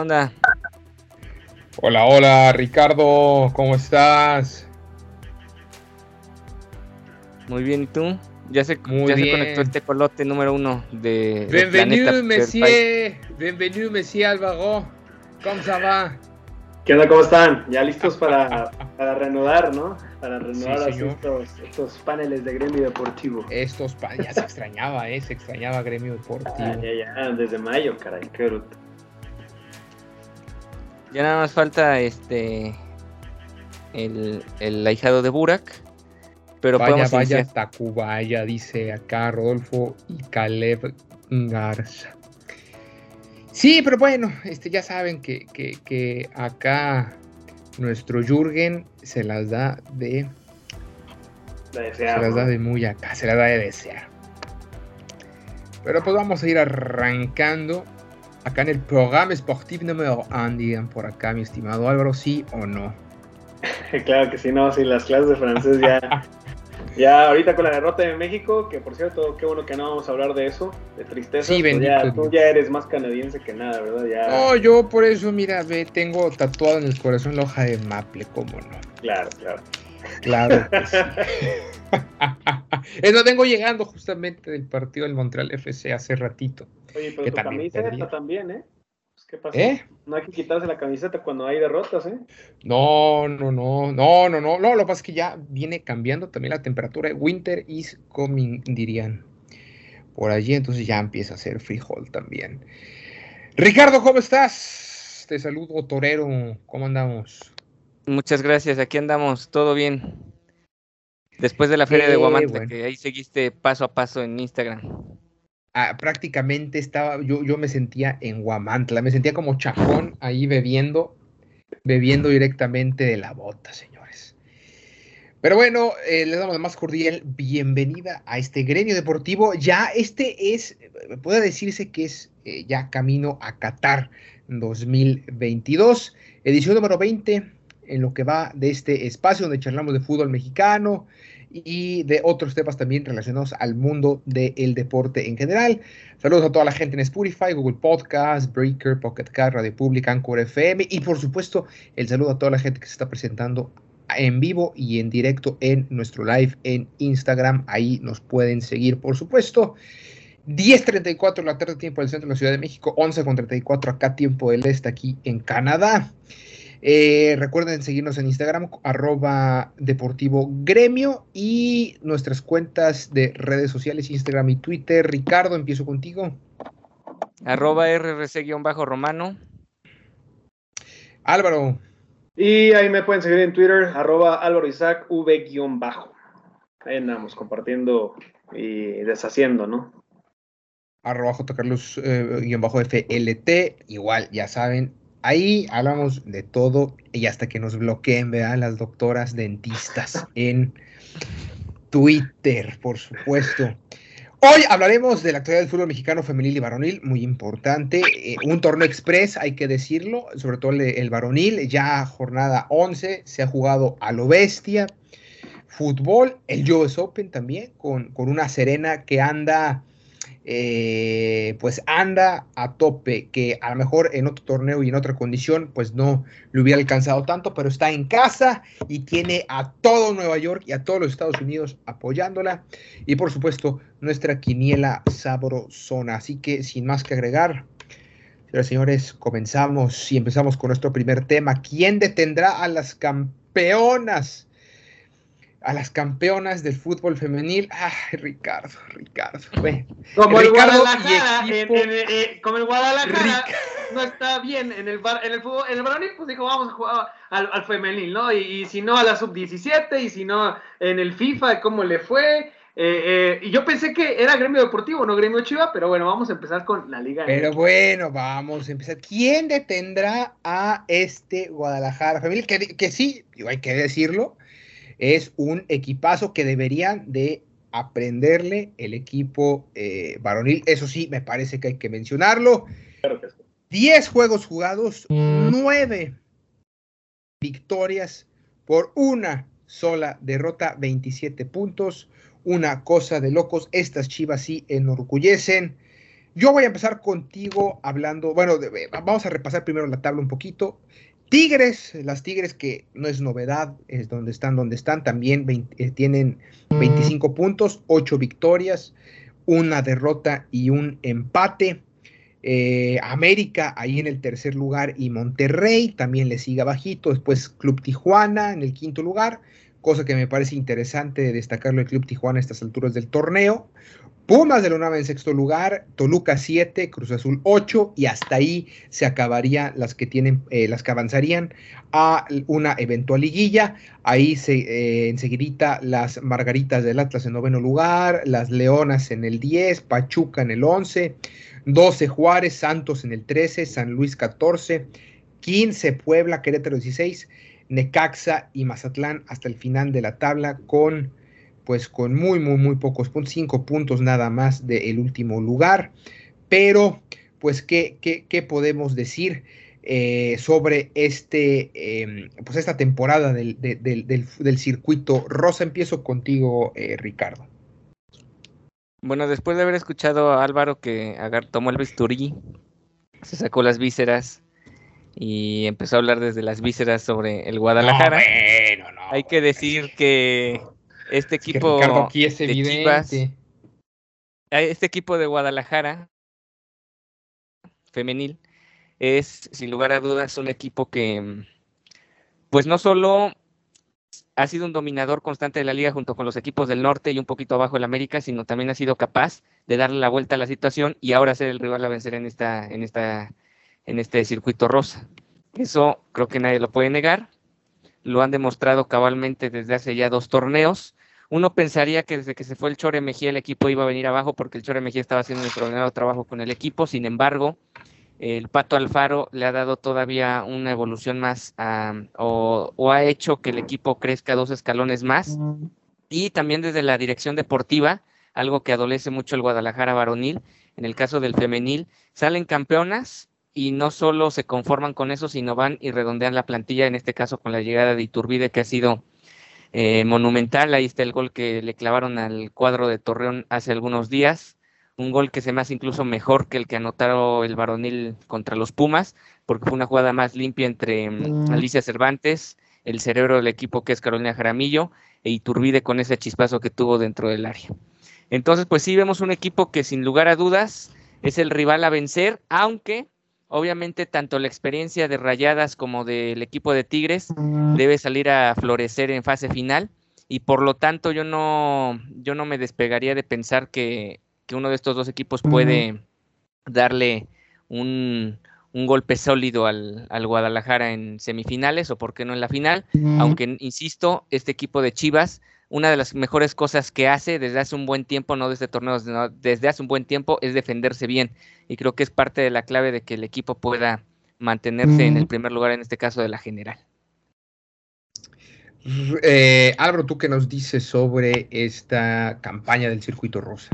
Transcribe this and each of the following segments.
onda? Hola, hola, Ricardo, ¿cómo estás? Muy bien, ¿y tú? Ya se, Muy ya se conectó este colote número uno de. Bienvenido, Monsieur. Bienvenido, Monsieur Alvaro. ¿Cómo se va? ¿Qué onda? ¿Cómo están? ¿Ya listos para, para reanudar, no? Para Sí, señor. estos, estos paneles de gremio deportivo. Estos pa- ya se extrañaba, ¿eh? Se extrañaba Gremio Deportivo. Ah, ya, ya, desde mayo, caray, qué bruto. Ya nada más falta este. El, el ahijado de Burak. Pero vaya, podemos vaya, iniciar. Tacubaya, dice acá Rodolfo y Caleb Garza. Sí, pero bueno, este, ya saben que, que, que acá nuestro Jürgen se las da de La Se las da de muy acá, se las da de desear. Pero pues vamos a ir arrancando acá en el programa Sportif número 1, digan por acá, mi estimado Álvaro, sí o no. claro que sí, no, sí, las clases de francés ya. ya ahorita con la derrota de México, que por cierto, qué bueno que no vamos a hablar de eso, de tristeza. Sí, bendito ya, tú ya eres más canadiense que nada, ¿verdad? Ya, No, yo por eso, mira, ve, tengo tatuado en el corazón la hoja de Maple, cómo no. claro, claro. Claro que sí. Eso vengo llegando justamente del partido del Montreal FC hace ratito. Oye, pero Que tu también camiseta también, ¿eh? Pues, ¿Qué pasa? ¿Eh? No hay que quitarse la camiseta cuando hay derrotas, ¿eh? No, no, no, no, no, no, no, lo que pasa es que ya viene cambiando también la temperatura. Winter is coming, dirían. Por allí, entonces ya empieza a hacer frijol también. Ricardo, ¿cómo estás? Te saludo, Torero. ¿Cómo andamos? Muchas gracias, aquí andamos, todo bien. Después de la feria de bueno. que ahí seguiste paso a paso en Instagram. Ah, prácticamente estaba, yo, yo me sentía en Guamantla, me sentía como chacón ahí bebiendo, bebiendo directamente de la bota, señores. Pero bueno, eh, les damos la más cordial bienvenida a este gremio deportivo. Ya este es, puede decirse que es eh, ya camino a Qatar 2022, edición número 20, en lo que va de este espacio donde charlamos de fútbol mexicano y de otros temas también relacionados al mundo del deporte en general. Saludos a toda la gente en Spotify, Google Podcast, Breaker, Pocket Cast, Radio Pública, Anchor FM y por supuesto el saludo a toda la gente que se está presentando en vivo y en directo en nuestro live en Instagram. Ahí nos pueden seguir, por supuesto. 10.34 de la tarde, tiempo del centro de la Ciudad de México, 11.34 acá, tiempo del este, aquí en Canadá. Eh, recuerden seguirnos en Instagram, arroba deportivo gremio y nuestras cuentas de redes sociales, Instagram y Twitter. Ricardo, empiezo contigo. Arroba RRC-romano. Álvaro, Y ahí me pueden seguir en Twitter, arroba Álvaro Isaac V-bajo. Ahí andamos compartiendo y deshaciendo, ¿no? arroba J. Carlos, eh, guion bajo FLT, igual, ya saben, ahí hablamos de todo y hasta que nos bloqueen, vean las doctoras dentistas en Twitter, por supuesto. Hoy hablaremos de la actualidad del fútbol mexicano femenil y varonil, muy importante. eh, un torneo express, hay que decirlo, sobre todo el, el varonil, ya jornada 11, se ha jugado a lo bestia. Fútbol, el US Open también, con, con una Serena que anda, eh, pues anda a tope, que a lo mejor en otro torneo y en otra condición, pues no le hubiera alcanzado tanto, pero está en casa y tiene a todo Nueva York y a todos los Estados Unidos apoyándola. Y por supuesto, nuestra quiniela sabrosona. Así que sin más que agregar, señoras señores, comenzamos y empezamos con nuestro primer tema. ¿Quién detendrá a las campeonas? A las campeonas del fútbol femenil. Ay, Ricardo, Ricardo. Bueno, Como Ricardo el Guadalajara, y equipo- en- en- eh, como el Guadalajara no está bien en el bar- en el fútbol, en el varonil, pues dijo, vamos a jugar al, al femenil, ¿no? Y, y si no a la sub-17, y si no en el FIFA, cómo le fue. Eh, eh, y yo pensé que era gremio deportivo, no gremio chiva, pero bueno, vamos a empezar con la liga. Pero bueno, vamos a empezar. ¿Quién detendrá a este Guadalajara femenil? Que, que sí, digo, hay que decirlo, es un equipazo que deberían de aprenderle el equipo eh, varonil. Eso sí, me parece que hay que mencionarlo. Claro que sí. 10 juegos jugados, 9 victorias por una sola derrota, 27 puntos. Una cosa de locos, estas chivas sí enorgullecen. Yo voy a empezar contigo hablando, bueno, vamos a repasar primero la tabla un poquito. Tigres, las Tigres que no es novedad, es donde están, donde están, también eh, tienen 25 puntos, 8 victorias, una derrota y un empate. Eh, América ahí en el tercer lugar y Monterrey también le sigue bajito. Después Club Tijuana en el quinto lugar, cosa que me parece interesante destacarlo el Club Tijuana a estas alturas del torneo. Pumas de la UNAM en sexto lugar, Toluca 7, Cruz Azul 8 y hasta ahí se acabarían las que tienen, eh, las que avanzarían a una eventual liguilla. Ahí se eh, enseguidita las Margaritas del Atlas en noveno lugar, las Leonas en el 10, Pachuca en el 11, 12 Juárez, Santos en el 13, San Luis 14, 15 Puebla, Querétaro 16, Necaxa y Mazatlán hasta el final de la tabla con pues con muy, muy, muy pocos puntos, cinco puntos nada más del último lugar. Pero, pues, ¿qué, qué, podemos decir eh, sobre este, em, pues esta temporada del, del, circuito rosa? Empiezo contigo, eh, Ricardo. Bueno, después de haber escuchado a Álvaro que tomó el bisturí, se sacó las vísceras y empezó a hablar desde las vísceras sobre el Guadalajara. Hay que decir que este equipo de Chivas, este equipo de Guadalajara femenil es sin lugar a dudas un equipo que pues no solo ha sido un dominador constante de la liga junto con los equipos del norte y un poquito abajo el América, sino también ha sido capaz de darle la vuelta a la situación y ahora ser el rival a vencer en esta en esta en este circuito rosa. Eso creo que nadie lo puede negar. Lo han demostrado cabalmente desde hace ya dos torneos uno pensaría que desde que se fue el Chore Mejía el equipo iba a venir abajo porque el Chore Mejía estaba haciendo un extraordinario trabajo con el equipo. Sin embargo, el Pato Alfaro le ha dado todavía una evolución más o, ha hecho que el equipo crezca dos escalones más. Y también desde la dirección deportiva, algo que adolece mucho el Guadalajara varonil, en el caso del femenil, salen campeonas y no solo se conforman con eso, sino van y redondean la plantilla, en este caso con la llegada de Iturbide, que ha sido eh, monumental. Ahí está el gol que le clavaron al cuadro de Torreón hace algunos días. Un gol que se me hace incluso mejor que el que anotaron el varonil contra los Pumas, porque fue una jugada más limpia entre mm, mm. Alicia Cervantes, el cerebro del equipo que es Carolina Jaramillo, e Iturbide con ese chispazo que tuvo dentro del área. Entonces, pues sí, vemos un equipo que sin lugar a dudas es el rival a vencer, aunque Obviamente, tanto la experiencia de Rayadas como del equipo de Tigres debe salir a florecer en fase final y por lo tanto yo no, yo no me despegaría de pensar que, uno de estos dos equipos puede darle un, golpe sólido al, al, Guadalajara en semifinales o por qué no en la final, aunque insisto, este equipo de Chivas una de las mejores cosas que hace desde hace un buen tiempo, no desde torneos, desde hace un buen tiempo, es defenderse bien. Y creo que es parte de la clave de que el equipo pueda mantenerse en el primer lugar, en este caso de la general. Eh, Álvaro, ¿tú qué nos dices sobre esta campaña del circuito rosa?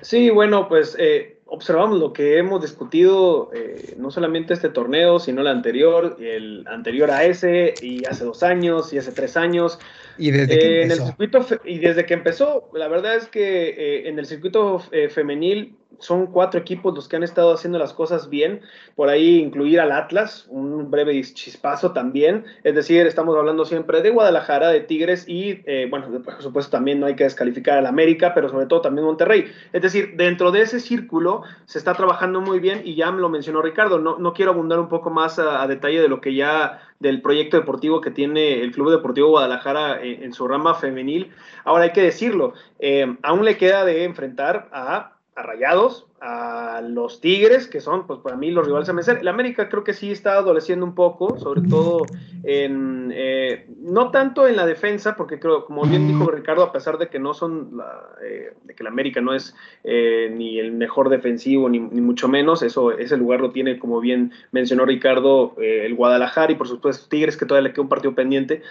Sí, bueno, pues eh, observamos lo que hemos discutido, eh, no solamente este torneo, sino el anterior, el anterior a ese, y hace dos años, y hace tres años. Y desde que empezó. En el circuito, y desde que empezó, la verdad es que en el circuito femenil son cuatro equipos los que han estado haciendo las cosas bien. Por ahí incluir al Atlas, un breve chispazo también. Es decir, estamos hablando siempre de Guadalajara, de Tigres y, eh, bueno, por supuesto también no hay que descalificar al América, pero sobre todo también Monterrey. Es decir, dentro de ese círculo se está trabajando muy bien y ya me lo mencionó Ricardo. No, no quiero abundar un poco más a, detalle de lo que ya del proyecto deportivo que tiene el Club Deportivo Guadalajara en, su rama femenil. Ahora hay que decirlo, eh, aún le queda de enfrentar a a Rayados, a los Tigres, que son, pues para mí, los rivales a vencer. El América creo que sí está adoleciendo un poco, sobre todo en, eh, no tanto en la defensa, porque creo, como bien dijo Ricardo, a pesar de que no son, la, eh, de que el América no es eh, ni el mejor defensivo, ni, mucho menos, eso, ese lugar lo tiene, como bien mencionó Ricardo, el Guadalajara y por supuesto Tigres, que todavía le queda un partido pendiente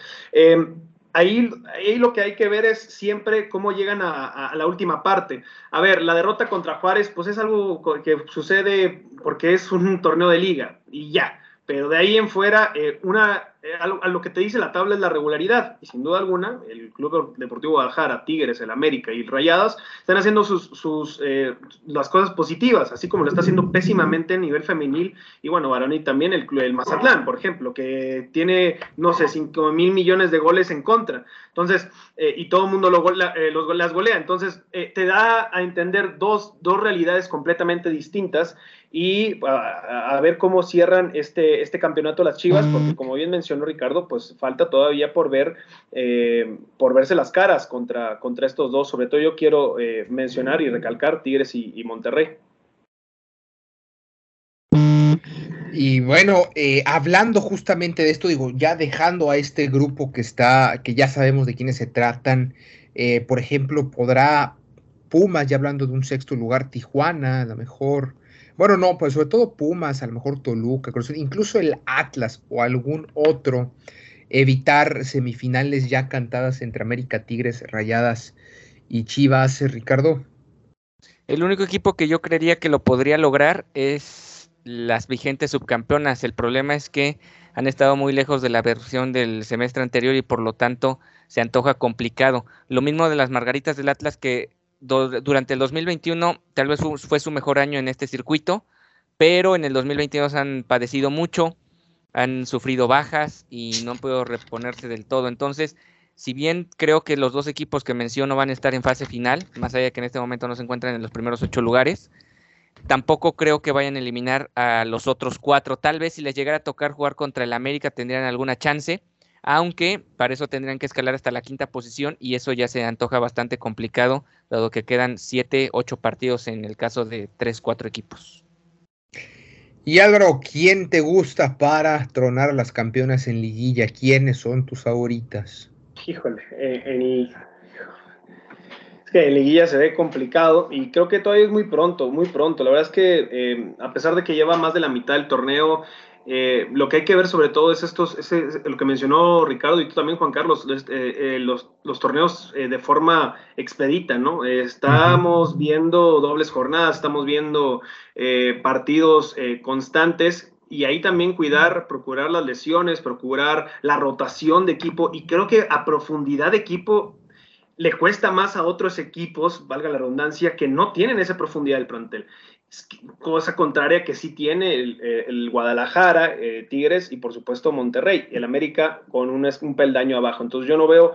ahí, ahí lo que hay que ver es siempre cómo llegan a, la última parte. A ver, la derrota contra Juárez, pues es algo que sucede porque es un torneo de liga y ya. Pero de ahí en fuera, eh, una, eh, a, lo, que te dice la tabla es la regularidad. Y sin duda alguna, el Club Deportivo Guadalajara, Tigres, el América y Rayadas están haciendo sus, sus eh, las cosas positivas, así como lo está haciendo pésimamente a nivel femenil. Y bueno, varonil también, el, el Mazatlán, por ejemplo, que tiene, no sé, 5 mil millones de goles en contra. Entonces, y todo el mundo lo, los, las golea. Entonces, te da a entender dos, dos realidades completamente distintas y a, ver cómo cierran este, este campeonato las Chivas, porque como bien Ricardo, pues falta todavía por ver, eh, por verse las caras contra, contra estos dos. Sobre todo yo quiero eh, mencionar y recalcar Tigres y, Monterrey. Y bueno, eh, hablando justamente de esto, digo, ya dejando a este grupo que está, que ya sabemos de quiénes se tratan, por ejemplo, podrá Pumas, ya hablando de un sexto lugar, Tijuana, a lo mejor, bueno, no, pues sobre todo Pumas, a lo mejor Toluca, incluso el Atlas o algún otro, evitar semifinales ya cantadas entre América, Tigres, Rayadas y Chivas, Ricardo. El único equipo que yo creería que lo podría lograr es las vigentes subcampeonas. El problema es que han estado muy lejos de la versión del semestre anterior y por lo tanto se antoja complicado. Lo mismo de las Margaritas del Atlas que durante el 2021 tal vez fue, su mejor año en este circuito, pero en el 2022 han padecido mucho, han sufrido bajas y no han podido reponerse del todo. Entonces, si bien creo que los dos equipos que menciono van a estar en fase final, más allá de que en este momento no se encuentran en los primeros ocho lugares, tampoco creo que vayan a eliminar a los otros cuatro. Tal vez si les llegara a tocar jugar contra el América tendrían alguna chance, aunque para eso tendrían que escalar hasta la quinta posición y eso ya se antoja bastante complicado, dado que quedan siete, ocho partidos en el caso de tres, cuatro equipos. Y Álvaro, ¿quién te gusta para tronar a las campeonas en liguilla? ¿Quiénes son tus favoritas? Híjole, eh, en, es que en liguilla se ve complicado y creo que todavía es muy pronto, muy pronto. La verdad es que eh, a pesar de que lleva más de la mitad del torneo, eh, lo que hay que ver sobre todo es estos, lo que mencionó Ricardo y tú también, Juan Carlos, eh, eh, los, torneos de forma expedita, ¿no? estamos viendo dobles jornadas, estamos viendo partidos constantes y ahí también cuidar, procurar las lesiones, procurar la rotación de equipo y creo que a profundidad de equipo le cuesta más a otros equipos, valga la redundancia, que no tienen esa profundidad del plantel cosa contraria que sí tiene el, eh, Guadalajara, eh, Tigres y por supuesto Monterrey, el América con un, peldaño abajo. Entonces yo no veo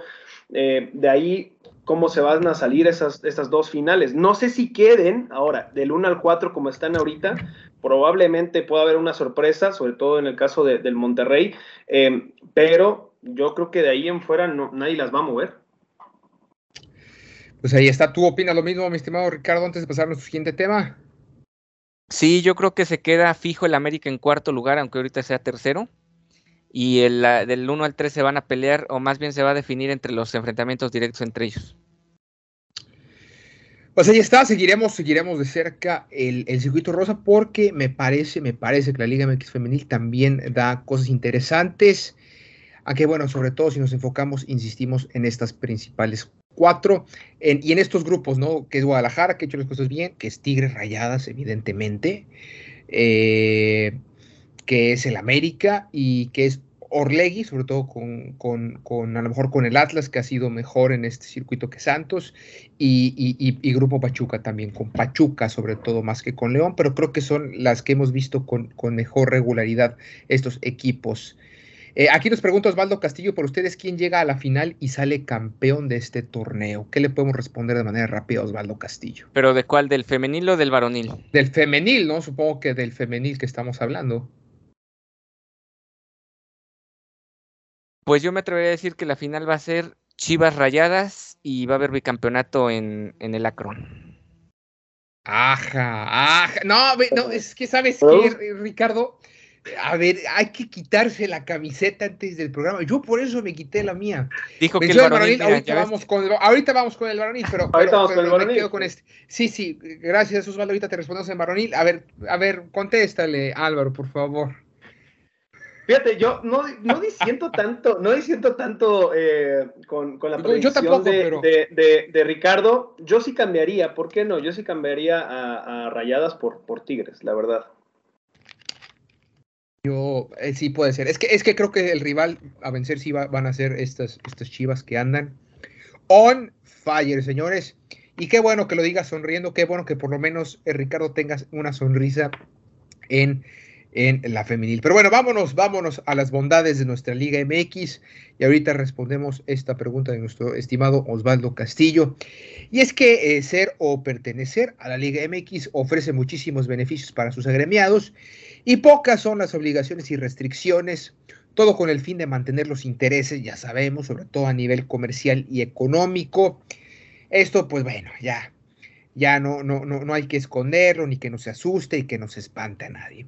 eh, de ahí cómo se van a salir esas, dos finales. No sé si queden ahora del 1 al 4 como están ahorita, probablemente pueda haber una sorpresa, sobre todo en el caso del Monterrey, pero yo creo que de ahí en fuera nadie las va a mover. Pues ahí está, ¿tú opinas lo mismo, mi estimado Ricardo, antes de pasar a siguiente tema? Sí, yo creo que se queda fijo el América en cuarto lugar, aunque ahorita sea tercero. Y el, del 1 al 3 se van a pelear, o más bien se va a definir entre los enfrentamientos directos entre ellos. Pues ahí está, seguiremos, seguiremos de cerca el, circuito rosa porque me parece, me parece que la Liga MX Femenil también da cosas interesantes. A que bueno, sobre todo si nos enfocamos, insistimos en estas principales cuatro, y en estos grupos, ¿no? Que es Guadalajara, que ha hecho las cosas bien, que es Tigres Rayadas, evidentemente, eh, que es el América y que es Orlegui, sobre todo con, con, a lo mejor con el Atlas, que ha sido mejor en este circuito que Santos, y, y, Grupo Pachuca también, con Pachuca sobre todo más que con León, pero creo que son las que hemos visto con, con mejor regularidad estos equipos eh, aquí nos pregunta Osvaldo Castillo por ustedes quién llega a la final y sale campeón de este torneo. ¿Qué le podemos responder de manera rápida a Osvaldo Castillo? ¿Pero de cuál? ¿Del femenil o del varonil? Del femenil, ¿no? Supongo que del femenil que estamos hablando. Pues yo me atrevería a decir que la final va a ser Chivas Rayadas y va a haber bicampeonato en, en el Acron. Ajá, ajá. No, no, es que sabes que, Ricardo, a ver, hay que quitarse la camiseta antes del programa. Yo por eso me quité la mía. Dijo que el varonil, ahorita, vamos con el, ahorita vamos con el varonil, pero, ahorita vamos con el varonil. quedo con este. Sí, sí, gracias Osvaldo, ahorita te respondemos en varonil. A ver, a ver, contéstale Álvaro, por favor. Fíjate, yo no, no disiento tanto, no disiento tanto eh, con, con, la predicción de, de, Ricardo. Yo sí cambiaría, ¿por qué no? Yo sí cambiaría a, Rayadas por, por Tigres, la verdad. Yo, eh, sí puede ser. Es que, es que creo que el rival a vencer sí van a ser estas, estas chivas que andan on fire, señores. Y qué bueno que lo digas sonriendo, qué bueno que por lo menos eh, Ricardo tengas una sonrisa en en la femenil. Pero bueno, vámonos, vámonos a las bondades de nuestra Liga MX y ahorita respondemos esta pregunta de nuestro estimado Osvaldo Castillo. Y es que eh, ser o pertenecer a la Liga MX ofrece muchísimos beneficios para sus agremiados y pocas son las obligaciones y restricciones, todo con el fin de mantener los intereses, ya sabemos, sobre todo a nivel comercial y económico. Esto, pues bueno, ya, ya no, no, no, no hay que esconderlo, ni que nos asuste y que nos espante a nadie.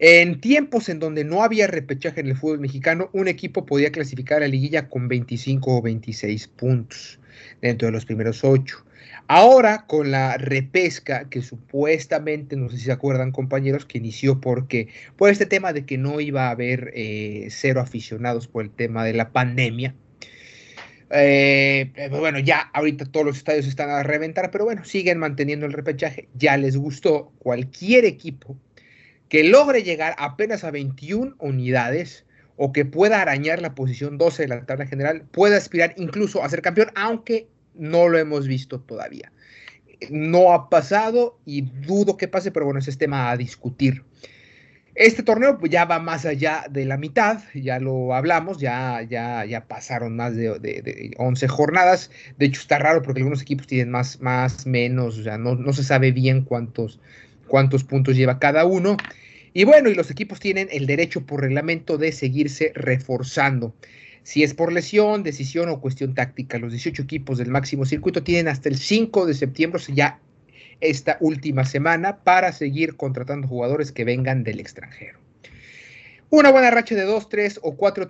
En tiempos en donde no había repechaje en el fútbol mexicano, un equipo podía clasificar a la liguilla con 25 o 26 puntos dentro de los primeros ocho. Ahora, con la repesca, que supuestamente, no sé si se acuerdan compañeros, que inició porque, por este tema de que no iba a haber eh, cero aficionados por el tema de la pandemia, eh, eh, bueno, ya ahorita todos los estadios están a reventar, pero bueno, siguen manteniendo el repechaje. Ya les gustó. Cualquier equipo que logre llegar apenas a 21 unidades o que pueda arañar la posición 12 de la tabla general, puede aspirar incluso a ser campeón, aunque no lo hemos visto todavía. No ha pasado y dudo que pase, pero bueno, ese es tema a discutir. Este torneo pues, ya va más allá de la mitad, ya lo hablamos, ya, ya, ya pasaron más de, 11 jornadas. De hecho, está raro porque algunos equipos tienen más, más menos, o sea, no, no se sabe bien cuántos, cuántos puntos lleva cada uno. Y bueno, y los equipos tienen el derecho por reglamento de seguirse reforzando. Si es por lesión, decisión o cuestión táctica, los 18 equipos del máximo circuito tienen hasta el 5 de septiembre, ya esta última semana, para seguir contratando jugadores que vengan del extranjero. Una buena racha de 2, 3 o 4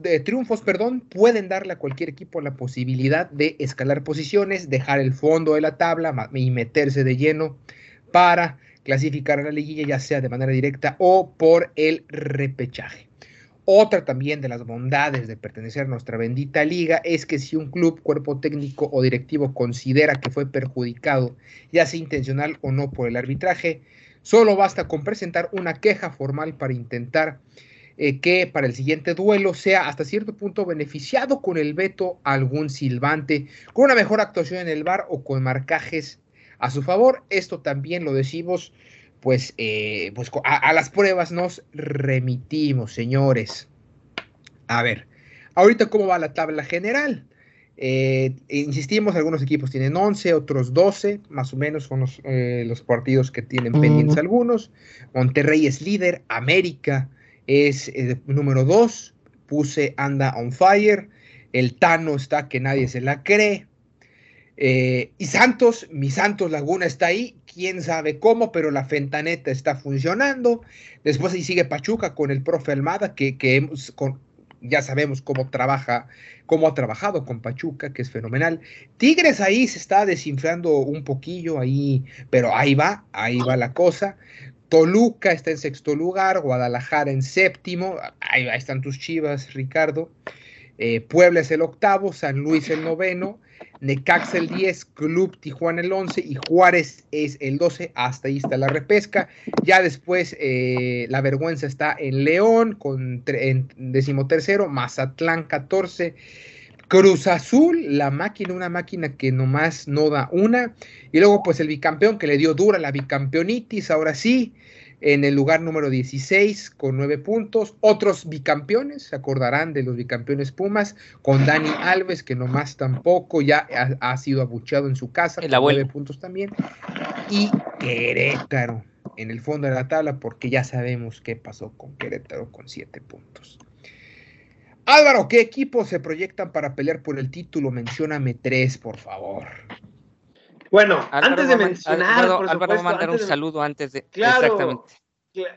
de triunfos perdón, pueden darle a cualquier equipo la posibilidad de escalar posiciones, dejar el fondo de la tabla y meterse de lleno para clasificar a la liguilla, ya sea de manera directa o por el repechaje. Otra también de las bondades de pertenecer a nuestra bendita liga es que si un club, cuerpo técnico o directivo considera que fue perjudicado, ya sea intencional o no por el arbitraje, solo basta con presentar una queja formal para intentar eh, que para el siguiente duelo sea hasta cierto punto beneficiado con el veto a algún silbante, con una mejor actuación en el bar o con marcajes a su favor. Esto también lo decimos, pues, eh, pues a, las pruebas nos remitimos, señores. A ver, ahorita cómo va la tabla general. Eh, insistimos, algunos equipos tienen 11, otros 12, más o menos son los, eh, los partidos que tienen pendientes algunos. Monterrey es líder, América es número 2, puse anda on fire, el Tano está que nadie se la cree, eh, y Santos, mi Santos Laguna está ahí, quién sabe cómo, pero la fentaneta está funcionando. Después ahí sigue Pachuca con el profe Almada, que, hemos, con, ya sabemos cómo trabaja, cómo ha trabajado con Pachuca, que es fenomenal. Tigres ahí se está desinflando un poquillo, ahí, pero ahí va, ahí va la cosa. Toluca está en sexto lugar, Guadalajara en séptimo, ahí, están tus chivas, Ricardo. Eh, Puebla es el octavo, San Luis el noveno, Necaxa el 10, Club Tijuana el 11 y Juárez es el 12. Hasta ahí está la repesca. Ya después eh, la vergüenza está en León con en decimotercero, Mazatlán 14. Cruz Azul, la máquina, una máquina que nomás no da una. Y luego, pues el bicampeón que le dio dura la bicampeonitis, ahora sí en el lugar número 16 con nueve puntos. Otros bicampeones, se acordarán de los bicampeones Pumas, con Dani Alves, que nomás tampoco ya ha, sido abucheado en su casa, con nueve puntos también. Y Querétaro en el fondo de la tabla, porque ya sabemos qué pasó con Querétaro con siete puntos. Álvaro, ¿qué equipos se proyectan para pelear por el título? Mencióname tres, por favor. Bueno, antes de mencionar. Álvaro, va a mandar un saludo antes de. Claro, exactamente.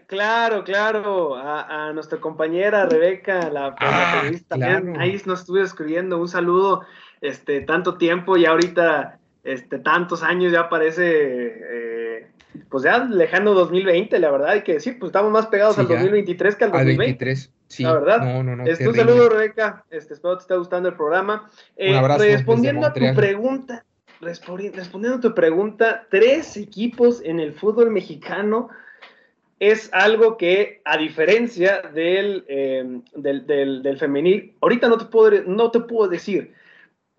claro, claro. A, nuestra compañera Rebeca, la, ah, periodista también. Ahí nos estuve escribiendo un saludo. Este, tanto tiempo y ahorita, este, tantos años ya parece. Eh, pues ya lejano 2020, la verdad, hay que decir, pues estamos más pegados al 2023 que al 2020. sí. La verdad. No, no, no. Este, un saludo, Rebeca. Este, espero que te esté gustando el programa. Eh, un abrazo respondiendo a tu pregunta, respondiendo a tu pregunta, tres equipos en el fútbol mexicano es algo que, a diferencia del, eh, del, del, femenil, ahorita no te, puedo, no te puedo decir.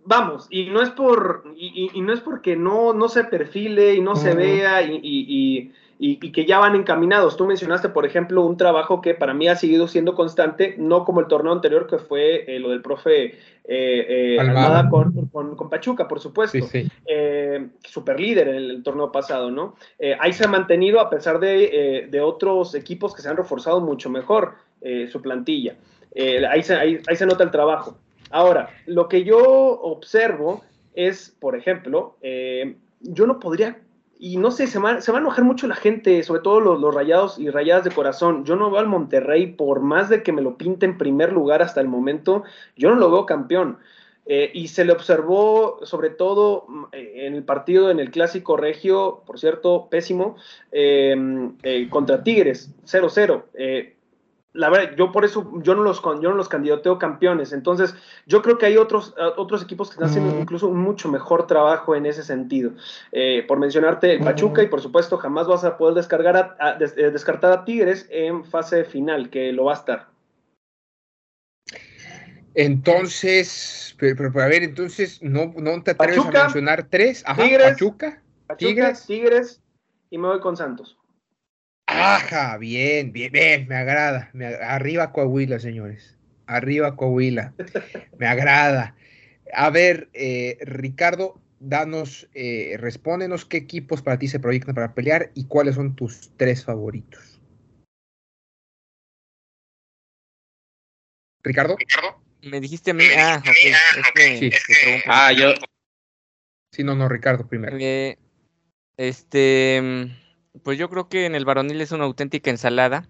Vamos, y no es por, y, no es porque no, no se perfile y no se vea y, y, que ya van encaminados. Tú mencionaste, por ejemplo, un trabajo que para mí ha seguido siendo constante, no como el torneo anterior que fue eh, lo del profe eh, eh Almada con, con, Pachuca, por supuesto. Eh, super líder en el, torneo pasado, ¿no? ahí se ha mantenido a pesar de, de, otros equipos que se han reforzado mucho mejor su plantilla. ahí, se, ahí, ahí se nota el trabajo. Ahora, lo que yo observo es, por ejemplo, yo no podría y no sé, se va, se va, a enojar mucho la gente, sobre todo los, rayados y rayadas de corazón. Yo no veo al Monterrey, por más de que me lo pinte en primer lugar hasta el momento, yo no lo veo campeón. Eh, y se le observó, sobre todo mm, eh, en el partido, en el clásico regio, por cierto, pésimo, eh, contra Tigres, 0-0 la verdad, yo por eso, yo no los, yo no los candidateo campeones. Entonces, yo creo que hay otros, otros equipos que están haciendo mm. incluso un mucho mejor trabajo en ese sentido. Eh, por mencionarte el Pachuca, y por supuesto, jamás vas a poder descargar a, eh, descartar a Tigres en fase final, que lo va a estar. Entonces, pero, a ver, entonces, ¿no, no te atreves a mencionar tres? Ajá, Tigres, Pachuca, Tigres. Tigres, y me voy con Santos. Ajá, bien, bien, bien, me agrada. arriba Coahuila, señores. Arriba Coahuila. Me agrada. A ver, eh, Ricardo, danos, eh, respóndenos qué equipos para ti se proyectan para pelear y cuáles son tus tres favoritos. Ricardo. Ricardo. Me dijiste a mí. Ah, ok. Ah, yo. Sí, no, no, Ricardo primero. Eh, este. Pues yo creo que en el varonil es una auténtica ensalada,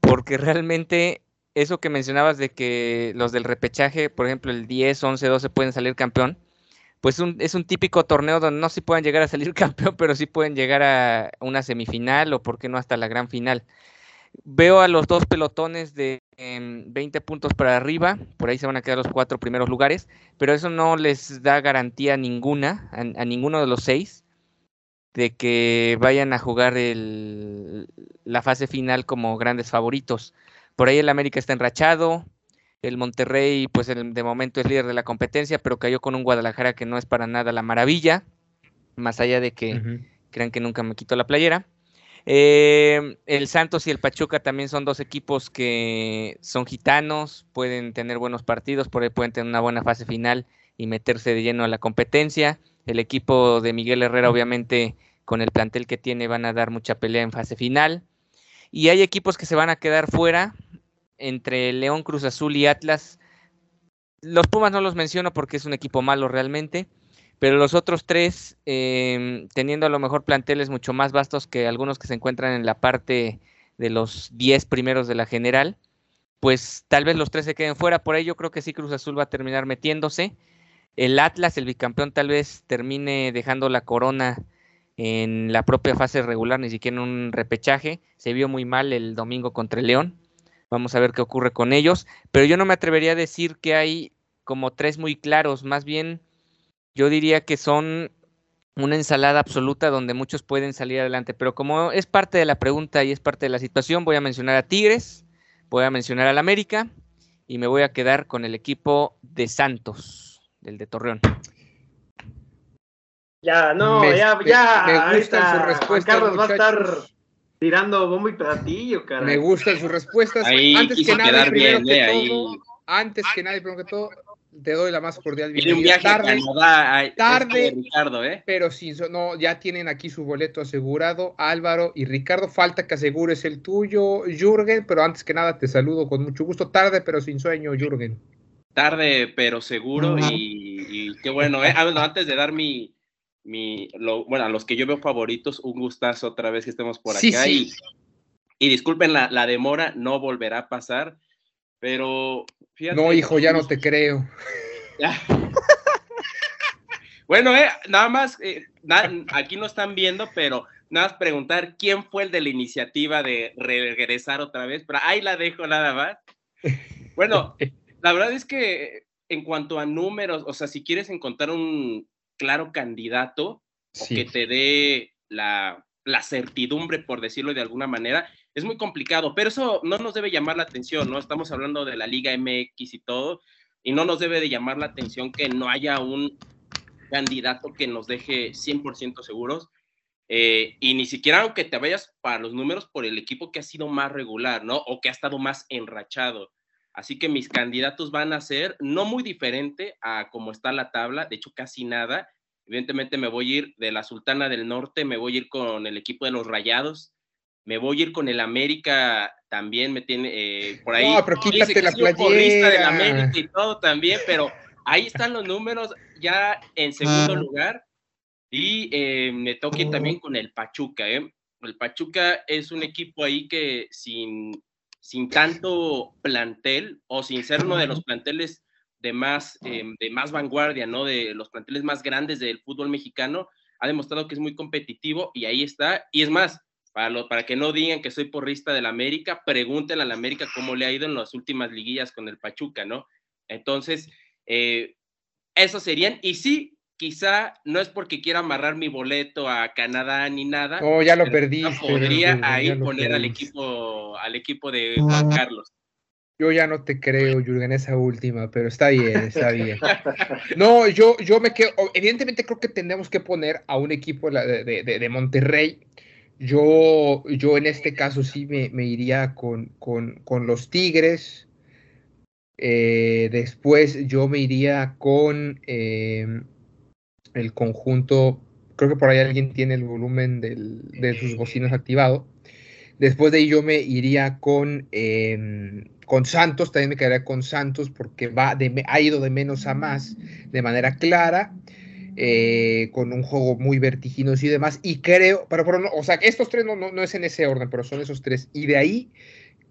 porque realmente eso que mencionabas de que los del repechaje, por ejemplo, el 10, 11, 12 pueden salir campeón, pues es un típico torneo donde no sí pueden llegar a salir campeón, pero sí pueden llegar a una semifinal o por qué no hasta la gran final. Veo a los dos pelotones de 20 puntos para arriba, por ahí se van a quedar los cuatro primeros lugares, pero eso no les da garantía ninguna a ninguno de los seis de que vayan a jugar el, la fase final como grandes favoritos. Por ahí el América está enrachado, el Monterrey pues de momento es líder de la competencia, pero cayó con un Guadalajara que no es para nada la maravilla, más allá de que crean que nunca me quito la playera. Eh, el Santos y el Pachuca también son dos equipos que son gitanos, pueden tener buenos partidos, por ahí pueden tener una buena fase final y meterse de lleno a la competencia. El equipo de Miguel Herrera obviamente con el plantel que tiene van a dar mucha pelea en fase final. Y hay equipos que se van a quedar fuera entre León, Cruz Azul y Atlas. Los Pumas no los menciono porque es un equipo malo realmente, pero los otros tres, em, teniendo a lo mejor planteles mucho más vastos que algunos que se encuentran en la parte de los 10 primeros de la general, pues tal vez los tres se queden fuera. Por ello creo que sí Cruz Azul va a terminar metiéndose. El Atlas, el bicampeón, tal vez termine dejando la corona en la propia fase regular, ni siquiera en un repechaje. Se vio muy mal el domingo contra el León. Vamos a ver qué ocurre con ellos. Pero yo no me atrevería a decir que hay como tres muy claros. Más bien, yo diría que son una ensalada absoluta donde muchos pueden salir adelante. Pero como es parte de la pregunta y es parte de la situación, voy a mencionar a Tigres, voy a mencionar al América y me voy a quedar con el equipo de Santos, del de Torreón. Ya, no, ya, ya. Me gustan sus respuestas. Carlos va a estar tirando bombo y platillo, cara. Me gustan sus respuestas. antes que nada, primero que todo, antes que nada, primero que todo, te doy la más cordial bienvenida. tarde, tarde Ricardo, ¿eh? pero sin no, ya tienen aquí su boleto asegurado, Álvaro y Ricardo. Falta que asegures el tuyo, Jürgen, pero antes que nada te saludo con mucho gusto. Tarde, pero sin sueño, Jürgen. Tarde, pero seguro, y, y, qué bueno, ¿eh? Ah, antes de dar mi, mi, bueno, a los que yo veo favoritos, un gustazo otra vez que estemos por acá. Y, disculpen la, la, demora, no volverá a pasar, pero fíjate. No, hijo, ya no te creo. bueno, eh, nada más, eh, aquí no están viendo, pero nada más preguntar quién fue el de la iniciativa de regresar otra vez, pero ahí la dejo nada más. Bueno, la verdad es que en cuanto a números, o sea, si quieres encontrar un claro candidato que te dé la, la certidumbre, por decirlo de alguna manera, es muy complicado, pero eso no nos debe llamar la atención, ¿no? Estamos hablando de la Liga MX y todo, y no nos debe de llamar la atención que no haya un candidato que nos deje 100% seguros. Eh, y ni siquiera aunque te vayas para los números por el equipo que ha sido más regular, ¿no? O que ha estado más enrachado. Así que mis candidatos van a ser no muy diferente a cómo está la tabla, de hecho casi nada. Evidentemente me voy a ir de la Sultana del Norte, me voy a ir con el equipo de los Rayados, me voy a ir con el América también, me tiene eh, por ahí. No, pero quítate la playera. del América y todo también, pero ahí están los números ya en segundo lugar. Y eh, me toque también con el Pachuca. ¿eh? El Pachuca es un equipo ahí que sin, sin tanto plantel o sin ser uno de los planteles de más, eh, de más vanguardia, ¿no? De los planteles más grandes del fútbol mexicano, ha demostrado que es muy competitivo y ahí está. Y es más, para, lo, para que no digan que soy porrista del América, pregúntenle al América cómo le ha ido en las últimas liguillas con el Pachuca, ¿no? Entonces, eh, serían, y sí, quizá no es porque quiera amarrar mi boleto a Canadá ni nada. Oh, ya lo perdí. Podría ahí poner al equipo, al equipo de Juan Carlos. Yo ya no te creo, Jürgen, esa última, pero está bien, está bien. No, yo, yo me quedo, evidentemente creo que tenemos que poner a un equipo de, de, Monterrey. Yo, yo en este caso sí me, me iría con, con, con, los Tigres. Eh, después yo me iría con eh, el conjunto, creo que por ahí alguien tiene el volumen de sus bocinas activado. Después de ahí yo me iría con, em, con Santos, también me quedaría con Santos porque va de, ha ido de menos a más de manera clara, eh, con un juego muy vertiginoso y demás. Y creo, pero, pero no, o sea, estos tres no, no, es en ese orden, pero son esos tres. Y de ahí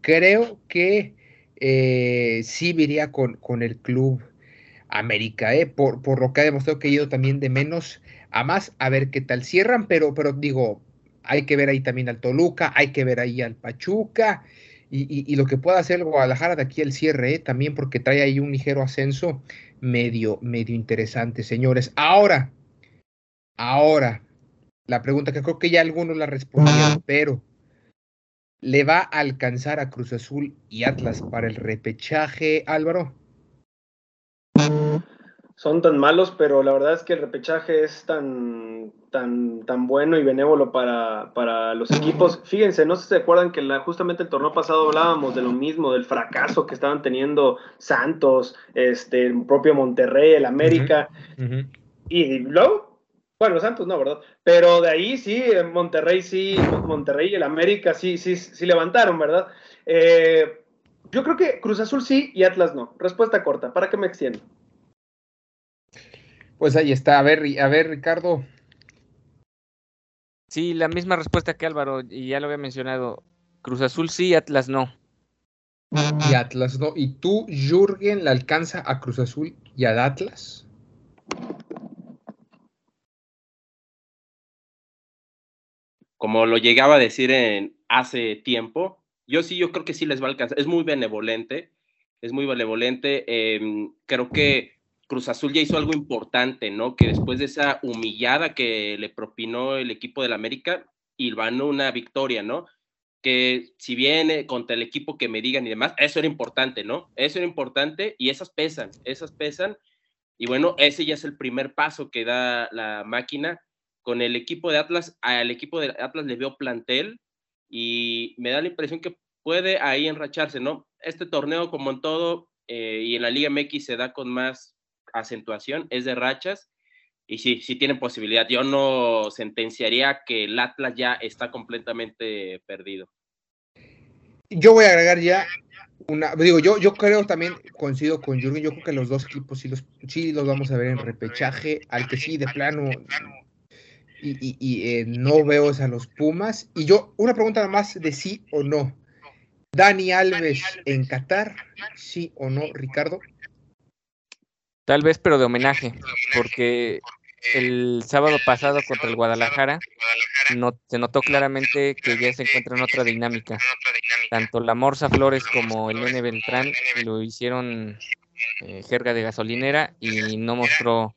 creo que eh, sí iría con, con el club América, ¿eh? por, por lo que ha demostrado que ha ido también de menos a más, a ver qué tal cierran, pero, pero digo, hay que ver ahí también al Toluca, hay que ver ahí al Pachuca y, lo que pueda hacer el Guadalajara de aquí al cierre, ¿eh? también porque trae ahí un ligero ascenso medio, medio interesante, señores. Ahora, ahora, la pregunta que creo que ya algunos la respondieron, pero ¿le va a alcanzar a Cruz Azul y Atlas para el repechaje, Álvaro? Son tan malos, pero la verdad es que el repechaje es tan, tan, tan bueno y benévolo para, para los equipos. Fíjense, no sé si se acuerdan que la, justamente el torneo pasado hablábamos de lo mismo, del fracaso que estaban teniendo Santos, este, el propio Monterrey, el América. Y luego, bueno, Santos no, ¿verdad? Pero de ahí sí, Monterrey sí, Monterrey y el América sí, sí, sí levantaron, ¿verdad? Eh, yo creo que Cruz Azul sí y Atlas no. Respuesta corta, ¿para qué me extiendo? Pues ahí está. A ver, a ver, Ricardo. Sí, la misma respuesta que Álvaro, y ya lo había mencionado. Cruz Azul sí, Atlas no. Y Atlas no. ¿Y tú, Jürgen, le alcanza a Cruz Azul y a Atlas? Como lo llegaba a decir en hace tiempo, yo sí, yo creo que sí les va a alcanzar. Es muy benevolente, es muy benevolente. Em, creo que Cruz Azul ya hizo algo importante, ¿no? Que después de esa humillada que le propinó el equipo del América, ganó una victoria, ¿no? Que si viene contra el equipo que me digan y demás, eso era importante, ¿no? Eso era importante y esas pesan, esas pesan. Y bueno, ese ya es el primer paso que da la máquina. Con el equipo de Atlas, al equipo de Atlas le veo plantel y me da la impresión que puede ahí enracharse, ¿no? Este torneo, como en todo, eh, y en la Liga MX se da con más acentuación, es de rachas. Y sí, sí tienen posibilidad. Yo no sentenciaría que el Atlas ya está completamente perdido. Yo voy a agregar ya una, digo, yo, yo creo también, coincido con Jürgen, yo creo que los dos equipos sí los, sí los vamos a ver en repechaje, al que sí, de plano, y, eh, no veo a los Pumas. Y yo, una pregunta más de sí o no. Dani Alves en Qatar, sí o no, Ricardo. Tal vez, pero de homenaje, porque el sábado pasado contra el Guadalajara, no, se notó claramente que ya se encuentra en otra dinámica. Tanto la Morsa Flores como el N Beltrán lo hicieron eh, jerga de gasolinera y no mostró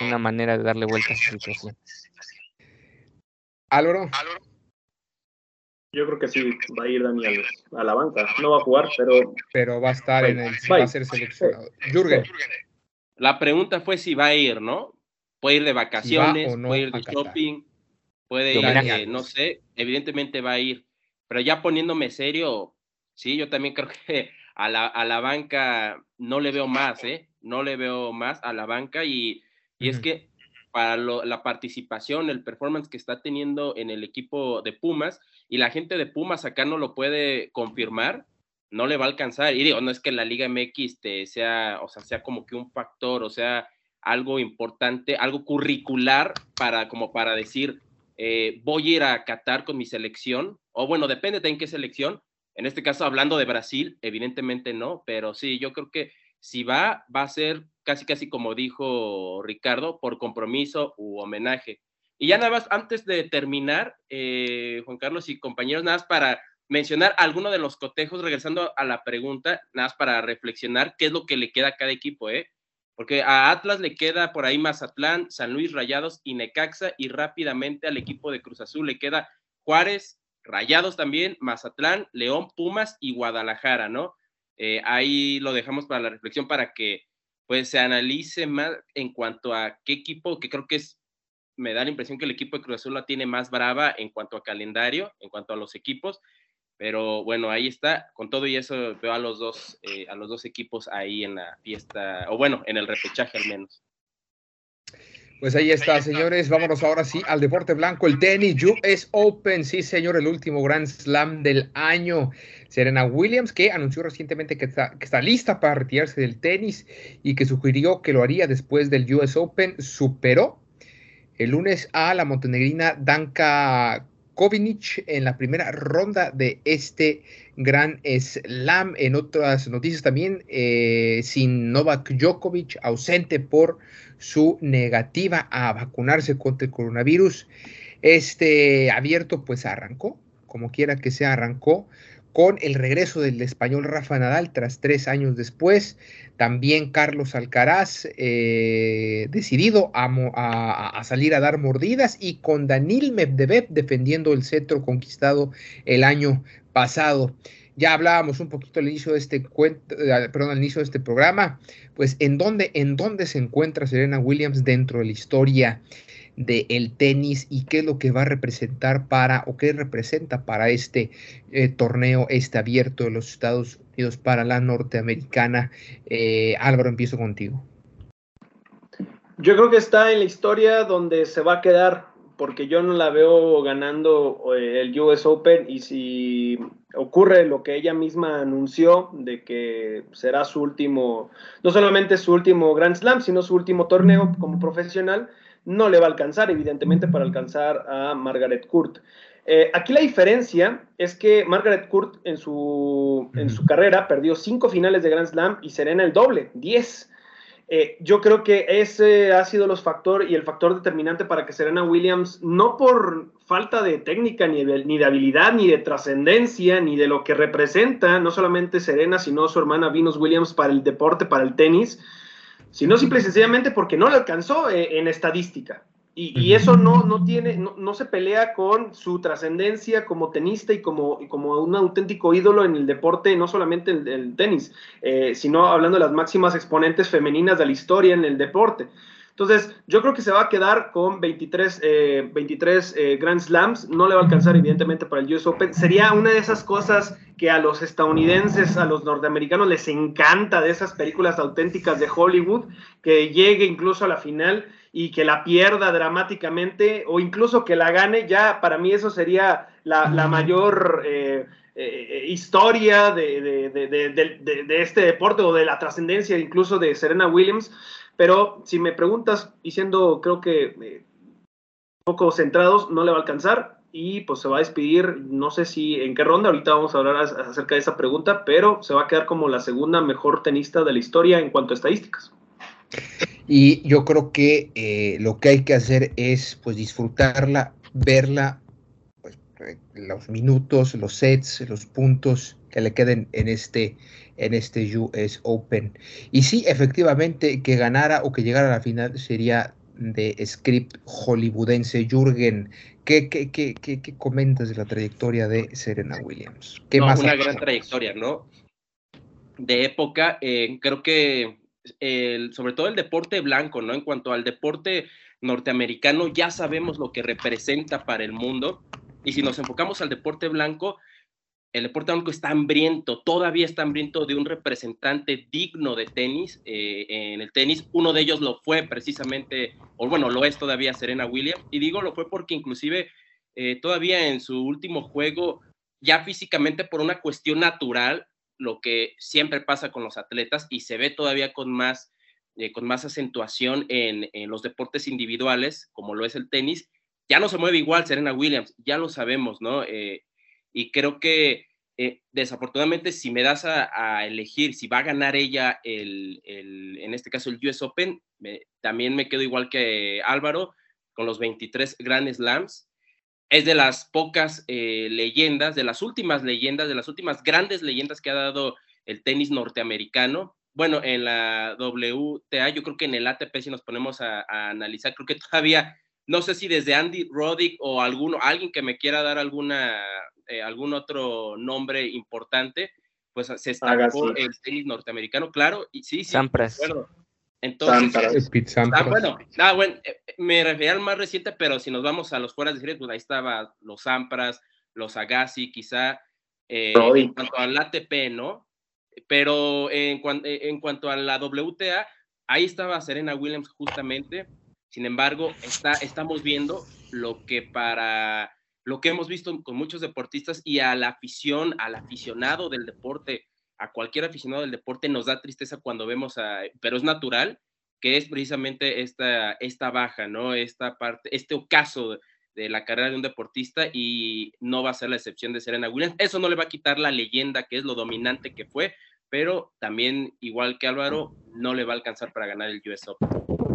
una manera de darle vuelta a su situación. Álvaro. Yo creo que sí va a ir Daniel a la banca. No va a jugar, pero. Pero va a estar en el. Va a ser seleccionado. Jürgen. La pregunta fue si va a ir, ¿no? Puede ir de vacaciones, puede ir de shopping, puede ir, no sé, evidentemente va a ir. Pero ya poniéndome serio, sí, yo también creo que a la, a la banca no le veo más, ¿eh? No le veo más a la banca y, y es que para la participación, el performance que está teniendo en el equipo de Pumas y la gente de Pumas acá no lo puede confirmar, no le va a alcanzar. Y digo, no es que la Liga MX te sea, o sea, sea como que un factor, o sea, algo importante, algo curricular para, como para decir, eh, voy a ir a Qatar con mi selección, o bueno, depende de en qué selección. En este caso, hablando de Brasil, evidentemente no, pero sí, yo creo que si va, va a ser casi, casi como dijo Ricardo, por compromiso u homenaje. Y ya nada más, antes de terminar, eh, Juan Carlos y compañeros, nada más para mencionar alguno de los cotejos, regresando a la pregunta, nada más para reflexionar qué es lo que le queda a cada equipo, ¿eh? Porque a Atlas le queda por ahí Mazatlán, San Luis Rayados y Necaxa, y rápidamente al equipo de Cruz Azul le queda Juárez, Rayados también, Mazatlán, León, Pumas y Guadalajara, ¿no? Eh, ahí lo dejamos para la reflexión para que pues se analice más en cuanto a qué equipo, que creo que es, me da la impresión que el equipo de Cruz Azul la tiene más brava en cuanto a calendario, en cuanto a los equipos, pero bueno, ahí está. Con todo y eso veo a los dos, eh, a los dos equipos ahí en la fiesta, o bueno, en el repechaje al menos. Pues ahí está, señores. Vámonos ahora sí al deporte blanco, el tenis US Open. Sí, señor, el último Grand Slam del año. Serena Williams, que anunció recientemente que está, que está lista para retirarse del tenis y que sugirió que lo haría después del US Open, superó el lunes a la montenegrina Danka Kovinic en la primera ronda de este gran slam. En otras noticias también, eh, sin Novak Djokovic ausente por su negativa a vacunarse contra el coronavirus. Este abierto pues arrancó, como quiera que sea, arrancó con el regreso del español Rafa Nadal tras tres años después. También Carlos Alcaraz eh, decidido a, salir a dar mordidas y con Danil Medvedev defendiendo el cetro conquistado el año pasado. Ya hablábamos un poquito al inicio de este eh, perdón, al inicio de este programa, pues en dónde, en dónde se encuentra Serena Williams dentro de la historia del tenis y qué es lo que va a representar para o qué representa para este eh, torneo, este abierto de los Estados Unidos para la norteamericana. Eh, Álvaro, empiezo contigo. Yo creo que está en la historia donde se va a quedar, porque yo no la veo ganando eh, el US Open y si ocurre lo que ella misma anunció de que será su último, no solamente su último Grand Slam, sino su último torneo como profesional, no le va a alcanzar, evidentemente, para alcanzar a Margaret Court. Eh, aquí la diferencia es que Margaret Court en su, en su carrera perdió cinco finales de Grand Slam y Serena el doble, diez. Eh, yo creo que ese ha sido los factores y el factor determinante para que Serena Williams, no por falta de técnica, ni de, ni de habilidad, ni de trascendencia, ni de lo que representa, no solamente Serena, sino su hermana Venus Williams para el deporte, para el tenis, sino simple y sencillamente porque no le alcanzó eh, en estadística. Y, eso no, no tiene, no, se pelea con su trascendencia como tenista y como, como un auténtico ídolo en el deporte, no solamente el, el tenis, eh, sino hablando de las máximas exponentes femeninas de la historia en el deporte. Entonces, yo creo que se va a quedar con 23, 23 eh, eh, Grand Slams. No le va a alcanzar, evidentemente, para el US Open. Sería una de esas cosas que a los estadounidenses, a los norteamericanos les encanta de esas películas auténticas de Hollywood, que llegue incluso a la final y que la pierda dramáticamente o incluso que la gane. Ya para mí eso sería la, mayor... Eh, historia de, de, este deporte o de la trascendencia incluso de Serena Williams, pero si me preguntas, y siendo creo que eh, poco centrados, no le va a alcanzar y pues se va a despedir, no sé si en qué ronda, ahorita vamos a hablar acerca de esa pregunta, pero se va a quedar como la segunda mejor tenista de la historia en cuanto a estadísticas. Y yo creo que eh, lo que hay que hacer es pues disfrutarla, verla, pues, eh, los minutos, los sets, los puntos que le queden en este, en este US Open. Y sí, efectivamente, que ganara o que llegara a la final sería de script hollywoodense. Jürgen, ¿qué, qué, qué, qué comentas de la trayectoria de Serena Williams? ¿Qué más una gran trayectoria, ¿no? De época, eh, creo que el, sobre todo el deporte blanco, ¿no? En cuanto al deporte norteamericano, ya sabemos lo que representa para el mundo. Y si nos enfocamos al deporte blanco, el deporte blanco está hambriento, todavía está hambriento de un representante digno de tenis eh, en el tenis. Uno de ellos lo fue precisamente, o bueno, lo es todavía Serena Williams. Y digo lo fue porque inclusive eh, todavía en su último juego, ya físicamente por una cuestión natural, lo que siempre pasa con los atletas y se ve todavía con más, eh, con más acentuación en, los deportes individuales, como lo es el tenis, ya no se mueve igual Serena Williams, ya lo sabemos, ¿no? Y creo que eh, desafortunadamente si me das a, elegir si va a ganar ella el, el, en este caso el US Open, también me quedo igual que Álvaro con los 23 Grand Slams es de las pocas eh, leyendas, de las últimas leyendas, de las últimas grandes leyendas que ha dado el tenis norteamericano. Bueno, en la WTA, yo creo que en el ATP, si nos ponemos a, analizar, creo que todavía, no sé si desde Andy Roddick o alguno, alguien que me quiera dar alguna, eh, algún otro nombre importante, pues se destacó el tenis norteamericano, claro, y sí, sí, Sampras. Entonces, ah, bueno, ah, bueno, eh, me refería al más reciente, pero si nos vamos a los fuera de serie, pues ahí estaba los Sampras, los Agassi, quizá, eh, en cuanto al ATP, ¿no? Pero en, eh, en cuanto a la WTA, ahí estaba Serena Williams justamente. Sin embargo, está, estamos viendo lo que para lo que hemos visto con muchos deportistas y a la afición, al aficionado del deporte, a cualquier aficionado del deporte nos da tristeza cuando vemos a, pero es natural, que es precisamente esta, esta baja, ¿no? Esta parte, este ocaso de la carrera de un deportista y no va a ser la excepción de Serena Williams. Eso no le va a quitar la leyenda, que es lo dominante que fue, pero también, igual que Álvaro, no le va a alcanzar para ganar el US Open.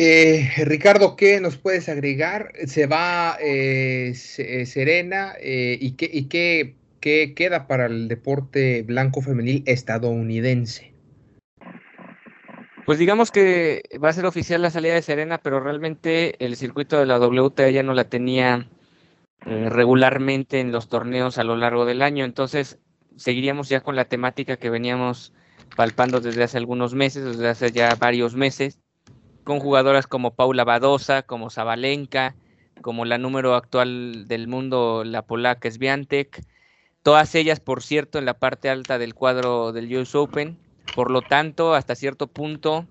Eh, Ricardo, ¿qué nos puedes agregar? Se va eh, Serena eh, y, qué, y qué ¿Qué queda para el deporte blanco femenil estadounidense? Pues digamos que va a ser oficial la salida de Serena, pero realmente el circuito de la WTA ya no la tenía eh, regularmente en los torneos a lo largo del año, entonces seguiríamos ya con la temática que veníamos palpando desde hace algunos meses, desde hace ya varios meses, con jugadoras como Paula Badosa, como Zabalenka, como la número actual del mundo, la polaca Sviantek, Todas ellas, por cierto, en la parte alta del cuadro del US Open. Por lo tanto, hasta cierto punto,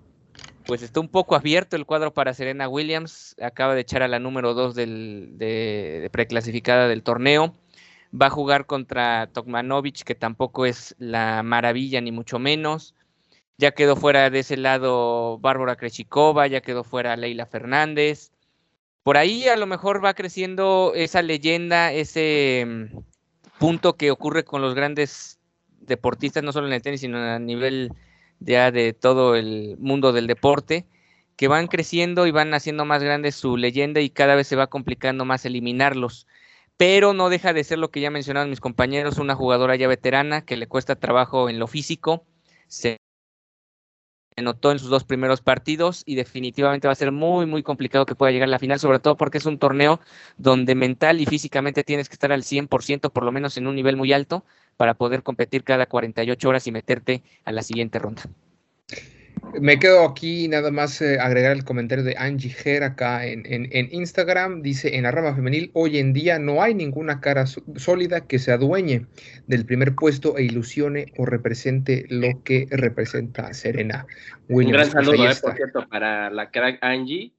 pues está un poco abierto el cuadro para Serena Williams. Acaba de echar a la número 2 de, preclasificada del torneo. Va a jugar contra Tokmanovic, que tampoco es la maravilla, ni mucho menos. Ya quedó fuera de ese lado Bárbara Krejcikova, ya quedó fuera Leila Fernández. Por ahí a lo mejor va creciendo esa leyenda, ese punto que ocurre con los grandes deportistas, no solo en el tenis, sino a nivel ya de todo el mundo del deporte, que van creciendo y van haciendo más grande su leyenda y cada vez se va complicando más eliminarlos. Pero no deja de ser lo que ya mencionaron mis compañeros, una jugadora ya veterana que le cuesta trabajo en lo físico, se notó en sus dos primeros partidos y definitivamente va a ser muy, muy complicado que pueda llegar a la final, sobre todo porque es un torneo donde mental y físicamente tienes que estar al 100%, por lo menos en un nivel muy alto, para poder competir cada 48 horas y meterte a la siguiente ronda. Me quedo aquí nada más eh, agregar el comentario de Angie Ger acá en, Instagram. Dice, en la rama femenil, hoy en día no hay ninguna cara sólida que se adueñe del primer puesto e ilusione o represente lo que representa Serena Un gran saludo, eh, por cierto, para la crack Angie.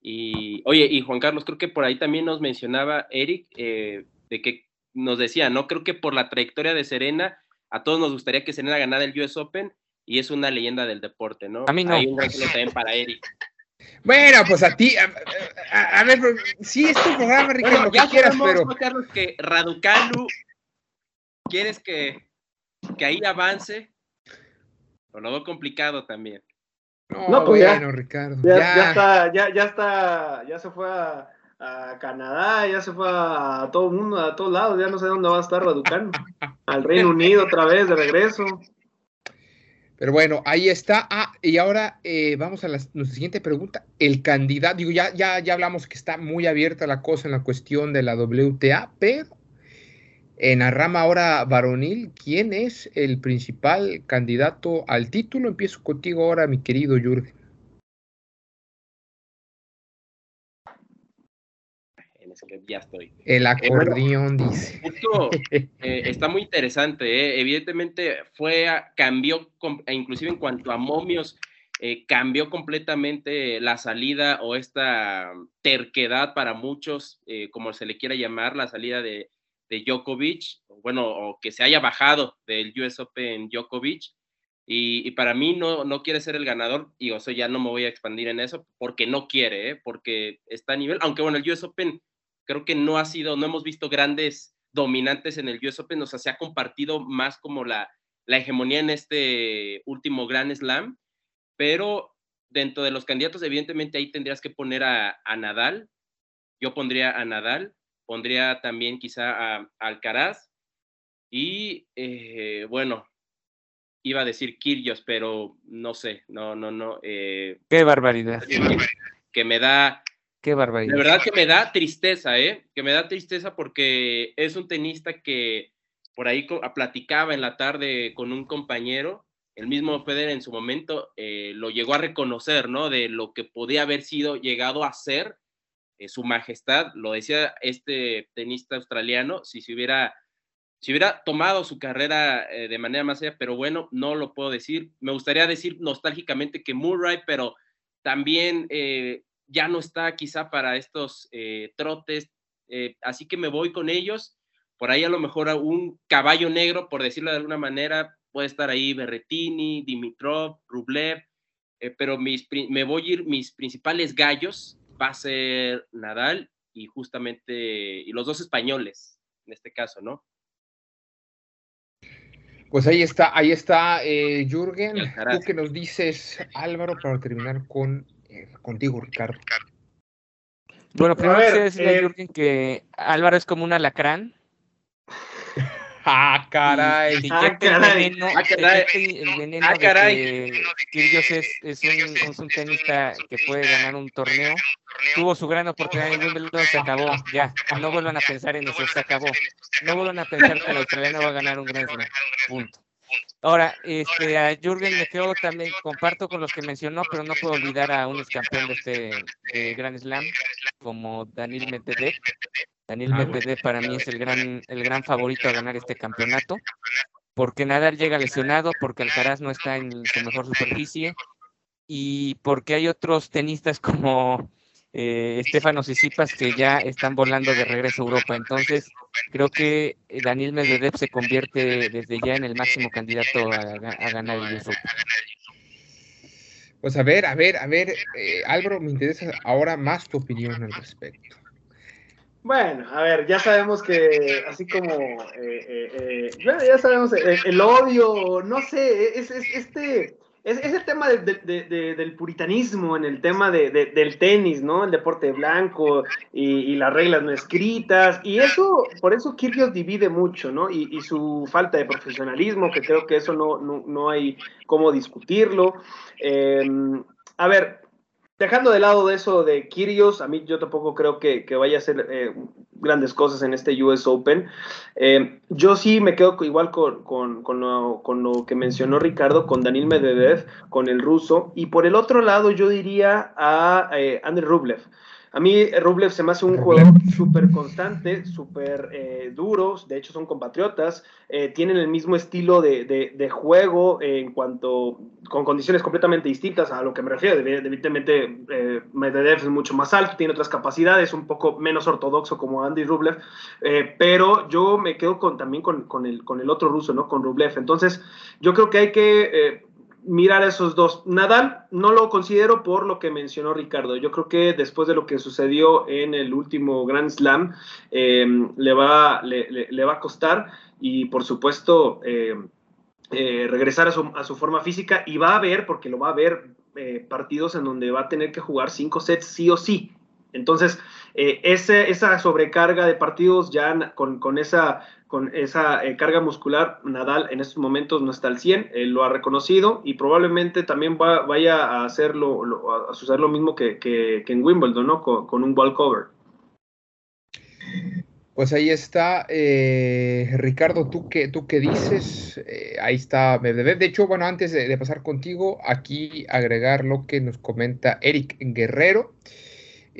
Y, oye, y Juan Carlos, creo que por ahí también nos mencionaba Eric, eh, de que nos decía, ¿no? Creo que por la trayectoria de Serena, a todos nos gustaría que Serena ganara el US Open y es una leyenda del deporte, ¿no? A mí no. Hay un gran también para Eric. Bueno, pues a ti, a, ver, sí es tu programa, Ricardo, lo que quieras, pero... Carlos, que Raducanu, ¿quieres que, que ahí avance? O lo veo complicado también. No, pues bueno, Ricardo. Ya, está, ya, ya está, ya se fue a, Canadá, ya se fue a todo el mundo, a todos lados, ya no sé dónde va a estar Raducano. Al Reino Unido otra vez, de regreso. Pero bueno, ahí está. Ah, y ahora eh, vamos a la, nuestra siguiente pregunta. El candidato, digo, ya, ya, ya hablamos que está muy abierta la cosa en la cuestión de la WTA, pero en la rama ahora varonil, ¿quién es el principal candidato al título? Empiezo contigo ahora, mi querido Jürgen. Ya estoy. El eh, acordeón dice. Esto eh, está muy interesante. ¿eh? Evidentemente fue, cambió, e inclusive en cuanto a momios, cambió completamente la salida o esta terquedad para muchos, como se le quiera llamar, la salida de, de Djokovic, bueno, o que se haya bajado del US Open Djokovic. Y, para mí no, no quiere ser el ganador, y o sea, ya no me voy a expandir en eso, porque no quiere, ¿eh? porque está a nivel, aunque bueno, el US Open creo que no ha sido, no hemos visto grandes dominantes en el US Open, o sea, se ha compartido más como la, la hegemonía en este último Grand Slam, pero dentro de los candidatos, evidentemente ahí tendrías que poner a, a Nadal, yo pondría a Nadal, pondría también quizá a, Alcaraz y eh, bueno, iba a decir Kyrgios, pero no sé, no, no, no. Eh, Qué barbaridad. Que me da... Qué barbaridad. De verdad que me da tristeza, ¿eh? Que me da tristeza porque es un tenista que por ahí platicaba en la tarde con un compañero, el mismo Federer en su momento eh, lo llegó a reconocer, ¿no? De lo que podía haber sido llegado a ser eh, su majestad, lo decía este tenista australiano, si se hubiera, si hubiera tomado su carrera eh, de manera más allá, pero bueno, no lo puedo decir. Me gustaría decir nostálgicamente que Murray, pero también eh, ya no está quizá para estos trotes, así que me voy con ellos. Por ahí a lo mejor un caballo negro, por decirlo de alguna manera, puede estar ahí Berretini, Dimitrov, Rublev, pero mis, me voy a ir mis principales gallos va a ser Nadal y justamente, y los dos españoles, en este caso, ¿no? Pues ahí está, ahí está eh, Jürgen. ¿Tú qué nos dices, Álvaro, para terminar con eh, contigo, Ricardo? Bueno, primero quiero decirle a eh, Jürgen que Álvaro es como un alacrán Ah, caray. ah, caray. El veneno, ah, caray. El veneno ah, caray. de que es, es, un, es un tenista que puede ganar un torneo. Tuvo su gran oportunidad en Wimbledon, se acabó. Ya, no vuelvan a pensar en eso, se acabó. No vuelvan a pensar que el australiano va a ganar un gran slam. Punto. Ahora, este, a Jürgen le quedo también, comparto con los que mencionó, pero no puedo olvidar a un campeón de este de Grand Slam, como Daniel Medvedev, Daniel ah, Medvedev para mí es el gran, el gran favorito a ganar este campeonato, porque Nadal llega lesionado, porque Alcaraz no está en su mejor superficie. y porque hay otros tenistas como eh, Estefano Sisipas que ya están volando de regreso a Europa. Entonces, creo que Daniel Medvedev se convierte desde ya en el máximo candidato a, ganar el US Pues a ver, a ver, a ver, eh, Álvaro, me interesa ahora más tu opinión al respecto. Bueno, a ver, ya sabemos que así como, eh, eh, eh ya, sabemos el, odio, no sé, es, este, es, el tema del puritanismo en el tema del tenis, ¿no? El deporte blanco y, las reglas no escritas, y eso, por eso Kyrgios divide mucho, ¿no? Y, su falta de profesionalismo, que creo que eso no, no, no hay cómo discutirlo. Em, a ver, dejando de lado de eso de Kirios, a mí yo tampoco creo que, vaya a hacer eh, grandes cosas en este US Open. Eh, yo sí me quedo igual con, lo, que mencionó Ricardo, con Daniel Medvedev, con el ruso, y por el otro lado yo diría a eh, Andrei Rublev. A mí eh, Rublev se me hace un jugador súper constante, súper eh, duro, de hecho son compatriotas, eh, tienen el mismo estilo de, juego en cuanto, con condiciones completamente distintas a lo que me refiero, evidentemente Medvedev es mucho más alto, tiene otras capacidades, un poco menos ortodoxo como Andy Rublev, pero yo me quedo con, también con, el, con el otro ruso, ¿no? Con Rublev, entonces yo creo que hay que mirar esos dos. Nadal no lo considero por lo que mencionó Ricardo. Yo creo que después de lo que sucedió en el último Grand Slam, em, le, va, le, va a costar y por supuesto em, eh, regresar a su, forma física y va a ver, porque lo va a ver eh, partidos en donde va a tener que jugar cinco sets sí o sí. Entonces, eh, esa sobrecarga de partidos ya con, con esa, con esa eh, carga muscular, Nadal en estos momentos no está al 100, él lo ha reconocido y probablemente también va, vaya a, hacerlo, a suceder lo mismo que, que, en Wimbledon, ¿no? Con, un ball cover. Pues ahí está, eh, Ricardo, ¿tú qué, tú qué dices? ahí está De hecho, bueno, antes de, pasar contigo, aquí agregar lo que nos comenta Eric Guerrero.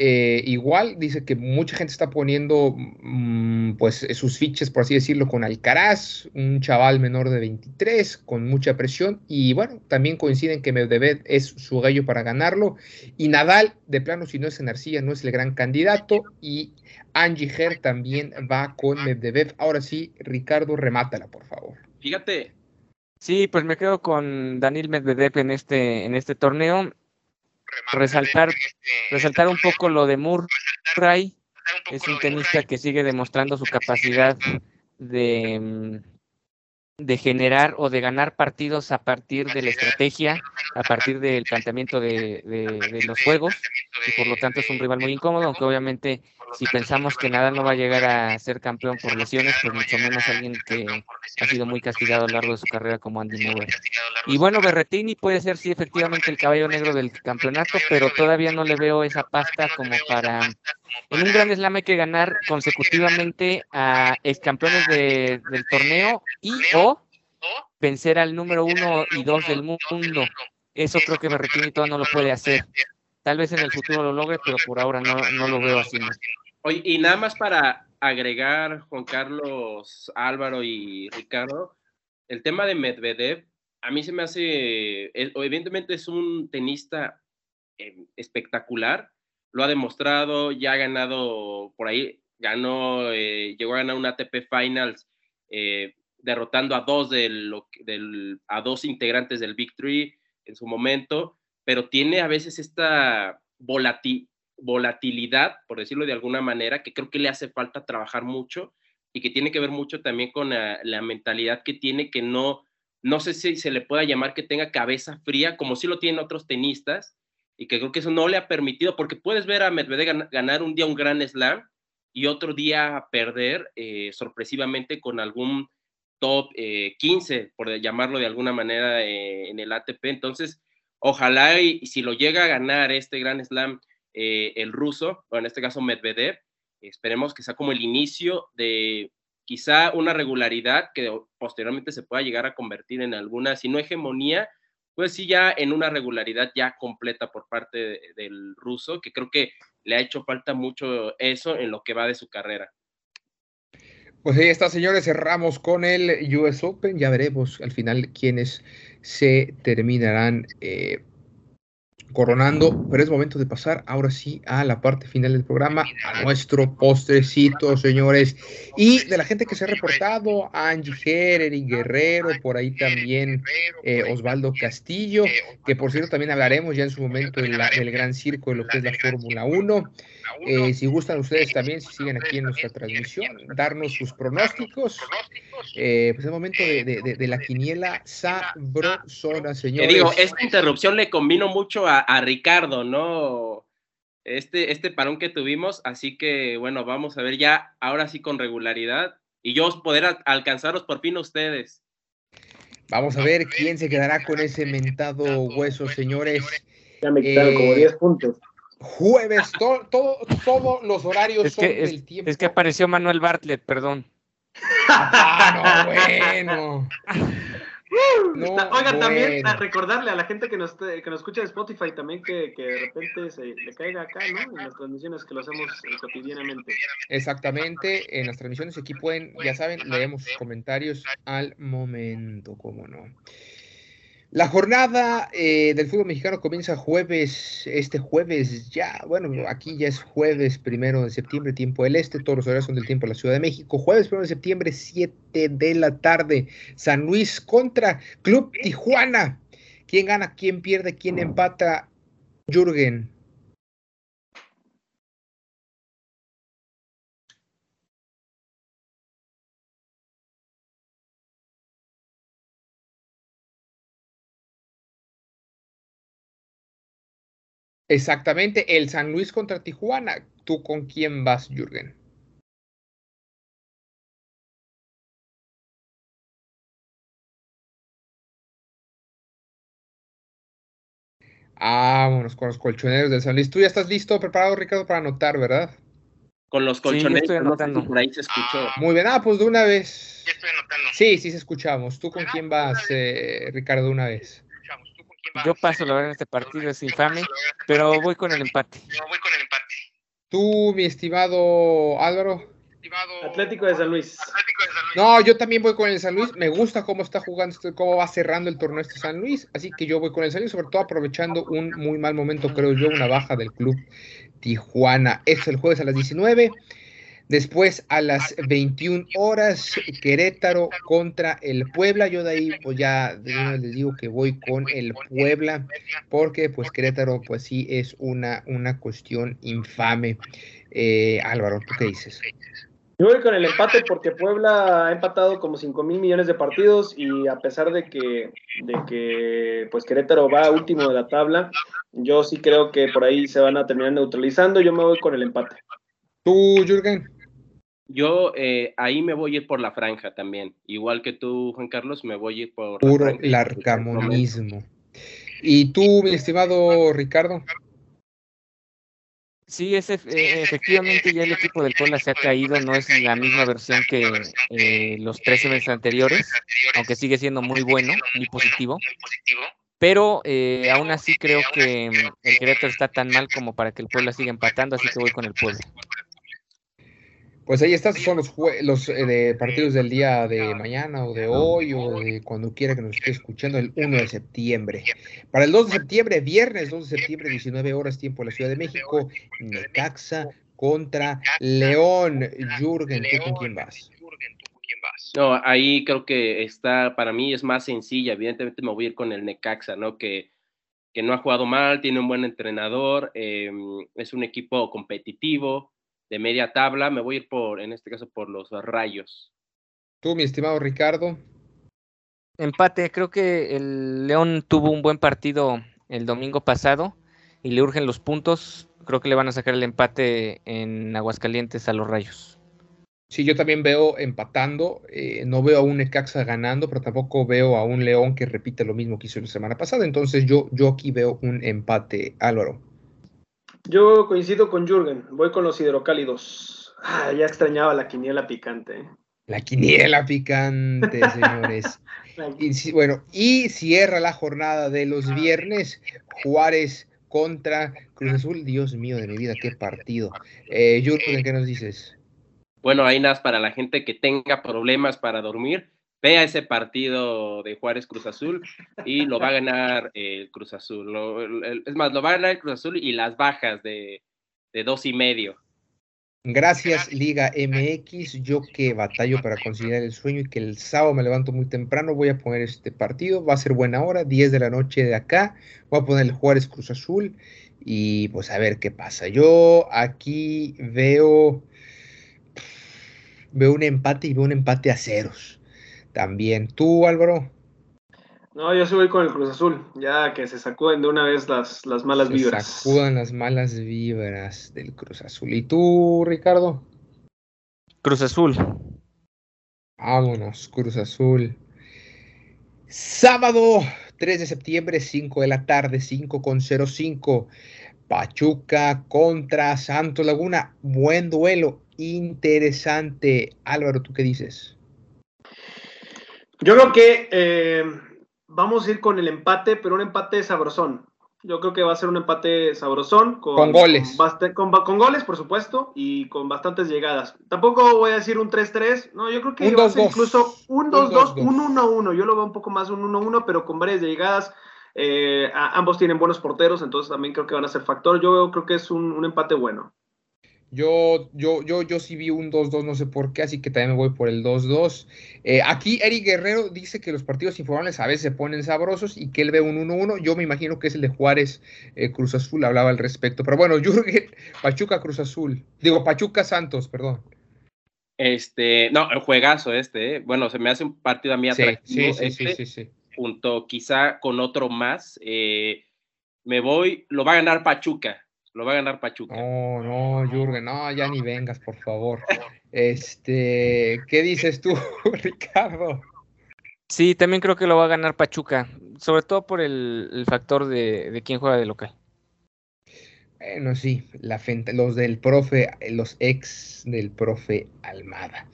Eh, igual dice que mucha gente está poniendo mm, pues sus fiches, por así decirlo, con Alcaraz, un chaval menor de 23, con mucha presión. Y bueno, también coinciden que Medvedev es su gallo para ganarlo. Y Nadal, de plano, si no es en Arcilla, no es el gran candidato. Y Angie Her también va con Medvedev. Ahora sí, Ricardo, remátala, por favor. Fíjate. Sí, pues me quedo con Daniel Medvedev en este, en este torneo resaltar, resaltar un poco lo de Murray. Es un tenista que sigue demostrando su capacidad de, mm, de generar o de ganar partidos a partir de la estrategia, a partir del planteamiento de, de, los juegos, y por lo tanto es un rival muy incómodo, aunque obviamente si pensamos que nada no va a llegar a ser campeón por lesiones, pues mucho menos alguien que ha sido muy castigado a lo largo de su carrera como Andy Murray. Y bueno, Berretini puede ser sí efectivamente el caballo negro del campeonato, pero todavía no le veo esa pasta como para... En un gran slam hay que ganar consecutivamente a ex campeones de, del torneo y o vencer al número uno y dos del mundo. Eso creo que Berretini todavía no lo puede hacer. Tal vez en el futuro lo logre, pero por ahora no, no lo veo así. Oye, y nada más para agregar, Juan Carlos, Álvaro y Ricardo, el tema de Medvedev, a mí se me hace, evidentemente es un tenista eh, espectacular, lo ha demostrado, ya ha ganado por ahí, ganó, eh, llegó a ganar un ATP Finals eh, derrotando a dos, del, del, a dos integrantes del Big Three en su momento pero tiene a veces esta volatilidad, por decirlo de alguna manera, que creo que le hace falta trabajar mucho y que tiene que ver mucho también con la, mentalidad que tiene, que no, no sé si se le pueda llamar que tenga cabeza fría, como sí lo tienen otros tenistas, y que creo que eso no le ha permitido, porque puedes ver a Medvedev ganar un día un gran slam y otro día perder eh, sorpresivamente con algún top 15, eh, por llamarlo de alguna manera, eh, en el ATP. Entonces, Ojalá y, si lo llega a ganar este Gran Slam eh, el ruso, o en este caso Medvedev, esperemos que sea como el inicio de quizá una regularidad que posteriormente se pueda llegar a convertir en alguna, si no hegemonía, pues sí ya en una regularidad ya completa por parte del ruso, que creo que le ha hecho falta mucho eso en lo que va de su carrera. Pues ahí está, señores, cerramos con el US Open, ya veremos al final quiénes se terminarán eh, coronando, pero es momento de pasar ahora sí a la parte final del programa, a nuestro postrecito, señores, y de la gente que se ha reportado, Angie Herer y Guerrero, por ahí también eh, Osvaldo Castillo, que por cierto también hablaremos ya en su momento del gran circo de lo que es la Fórmula 1. Eh, si gustan ustedes también, si siguen aquí en nuestra transmisión, darnos sus pronósticos. Eh, pues es el momento de, la quiniela sabrosona, señores. Te digo, esta interrupción le combino mucho a, Ricardo, ¿no? Este, este parón que tuvimos, así que bueno, vamos a ver ya, ahora sí con regularidad, y yo poder alcanzaros por fin a Vamos a ver quién se quedará con ese mentado hueso, señores. Ya me quitaron como 10 puntos jueves, todo, todos los horarios es que, son tiempo. Es que apareció Manuel Bartlett, perdón. Ah, no, bueno. Oiga, también a recordarle a la gente que nos, que nos escucha de Spotify también que, que de repente se le caiga acá, ¿no? En las transmisiones que lo hacemos eh, cotidianamente. Exactamente, en las transmisiones aquí pueden, ya saben, leemos sus comentarios al momento, cómo no. La jornada eh, del fútbol mexicano comienza jueves, este jueves ya, bueno, aquí ya es jueves primero de septiembre, tiempo del este, todos los horarios son del tiempo de la Ciudad de México, jueves primero de septiembre, 7 de la tarde, San Luis contra Club Tijuana. ¿Quién gana, quién pierde, quién empata? Jürgen. Exactamente, el San Luis contra Tijuana. ¿Tú con quién vas, Jürgen? Vámonos con los colchoneros del San Luis. Tú ya estás listo, preparado, Ricardo, para anotar, ¿verdad? Con los colchoneros, sí, por ahí se escuchó. muy bien, ah, pues de una vez. Ya estoy anotando. Sí, sí, se escuchamos. ¿Tú con quién vas, eh, Ricardo, de una vez? Yo paso la verdad en este partido, es infame, pero voy con el empate. voy con el empate. Tú, mi estimado Álvaro. Atlético de San Luis. No, yo también voy con el San Luis. Me gusta cómo está jugando, este, cómo va cerrando el torneo este San Luis. Así que yo voy con el San Luis, sobre todo aprovechando un muy mal momento, creo yo, una baja del club Tijuana. Es el jueves a las 19. Después a las 21 horas, Querétaro contra el Puebla. Yo de ahí, pues ya les digo que voy con el Puebla, porque pues Querétaro, pues sí es una, una cuestión infame. Eh, Álvaro, ¿tú qué dices? Yo voy con el empate porque Puebla ha empatado como 5 mil millones de partidos y a pesar de que, de que pues Querétaro va último de la tabla, yo sí creo que por ahí se van a terminar neutralizando. Yo me voy con el empate. ¿Tú, Jürgen? Yo eh, ahí me voy a ir por la franja también. Igual que tú, Juan Carlos, me voy a ir por... Puro larcamonismo. ¿Y tú, mi estimado Ricardo? Sí, es eh, efectivamente ya el equipo del Puebla se ha caído, no es la misma versión que eh, los tres meses anteriores, aunque sigue siendo muy bueno, muy positivo. Pero eh, aún así creo que el Querétaro está tan mal como para que el Puebla siga empatando, así que voy con el Puebla. Pues ahí están, son los, los eh, partidos del día de mañana o de hoy o de cuando quiera que nos esté escuchando, el 1 de septiembre. Para el 2 de septiembre, viernes 2 de septiembre, 19 horas tiempo en la Ciudad de México, Necaxa contra León. Jürgen, ¿tú con quién vas? No, ahí creo que está, para mí es más sencilla, evidentemente me voy a ir con el Necaxa, ¿no? Que, que no ha jugado mal, tiene un buen entrenador, em, es un equipo competitivo, de media tabla, me voy a ir por, en este caso, por los rayos. Tú, mi estimado Ricardo. Empate, creo que el León tuvo un buen partido el domingo pasado y le urgen los puntos. Creo que le van a sacar el empate en Aguascalientes a los Rayos. Sí, yo también veo empatando. Eh, no veo a un Necaxa ganando, pero tampoco veo a un León que repite lo mismo que hizo la semana pasada. Entonces yo, yo aquí veo un empate, Álvaro. Yo coincido con Jürgen, voy con los hidrocálidos. Ah, ya extrañaba la quiniela picante. ¿eh? La quiniela picante, señores. y, bueno, y cierra la jornada de los viernes, Juárez contra Cruz Azul. Dios mío de mi vida, qué partido. Eh, Jürgen, ¿qué nos dices? Bueno, hay nada para la gente que tenga problemas para dormir vea ese partido de Juárez Cruz Azul y lo va a ganar el Cruz Azul. es más, lo va a ganar el Cruz Azul y las bajas de, dos y medio. Gracias Liga MX, yo que batallo para conciliar el sueño y que el sábado me levanto muy temprano, voy a poner este partido, va a ser buena hora, 10 de la noche de acá, voy a poner el Juárez Cruz Azul y pues a ver qué pasa. Yo aquí veo, veo un empate y veo un empate a ceros también. ¿Tú, Álvaro? No, yo sí voy con el Cruz Azul, ya que se sacuden de una vez las, las malas vibras. Se sacudan las malas vibras del Cruz Azul. ¿Y tú, Ricardo? Cruz Azul. Vámonos, Cruz Azul. Sábado 3 de septiembre, 5 de la tarde, 5 con 05. Pachuca contra Santos Laguna. Buen duelo, interesante. Álvaro, ¿tú qué dices? Yo creo que eh, vamos a ir con el empate, pero un empate sabrosón. Yo creo que va a ser un empate sabrosón. Con, goles. Con, con, goles, por supuesto, y con bastantes llegadas. Tampoco voy a decir un 3-3. No, yo creo que va a ser incluso un 2-2, un 1-1. Yo lo veo un poco más un 1-1, pero con varias llegadas. Eh, ambos tienen buenos porteros, entonces también creo que van a ser factor. Yo creo que es un, un empate bueno. Yo, yo, yo, yo sí vi un 2-2, no sé por qué, así que también me voy por el 2-2. Eh, aquí Eric Guerrero dice que los partidos informales a veces se ponen sabrosos y que él ve un 1-1. Yo me imagino que es el de Juárez eh, Cruz Azul, hablaba al respecto. Pero bueno, Jürgen, Pachuca Cruz Azul. Digo, Pachuca Santos, perdón. Este, no, el juegazo este, ¿eh? Bueno, se me hace un partido a mí atractivo. Sí, sí, sí, este, sí, Junto quizá con otro más. Eh, me voy, lo va a ganar Pachuca. Lo va a ganar Pachuca. No, no, Jürgen, no, ya ni vengas, por favor. Este, ¿qué dices tú, Ricardo? Sí, también creo que lo va a ganar Pachuca, sobre todo por el, factor de, de quién juega de local. Bueno, sí, la los del profe, los ex del profe Almada.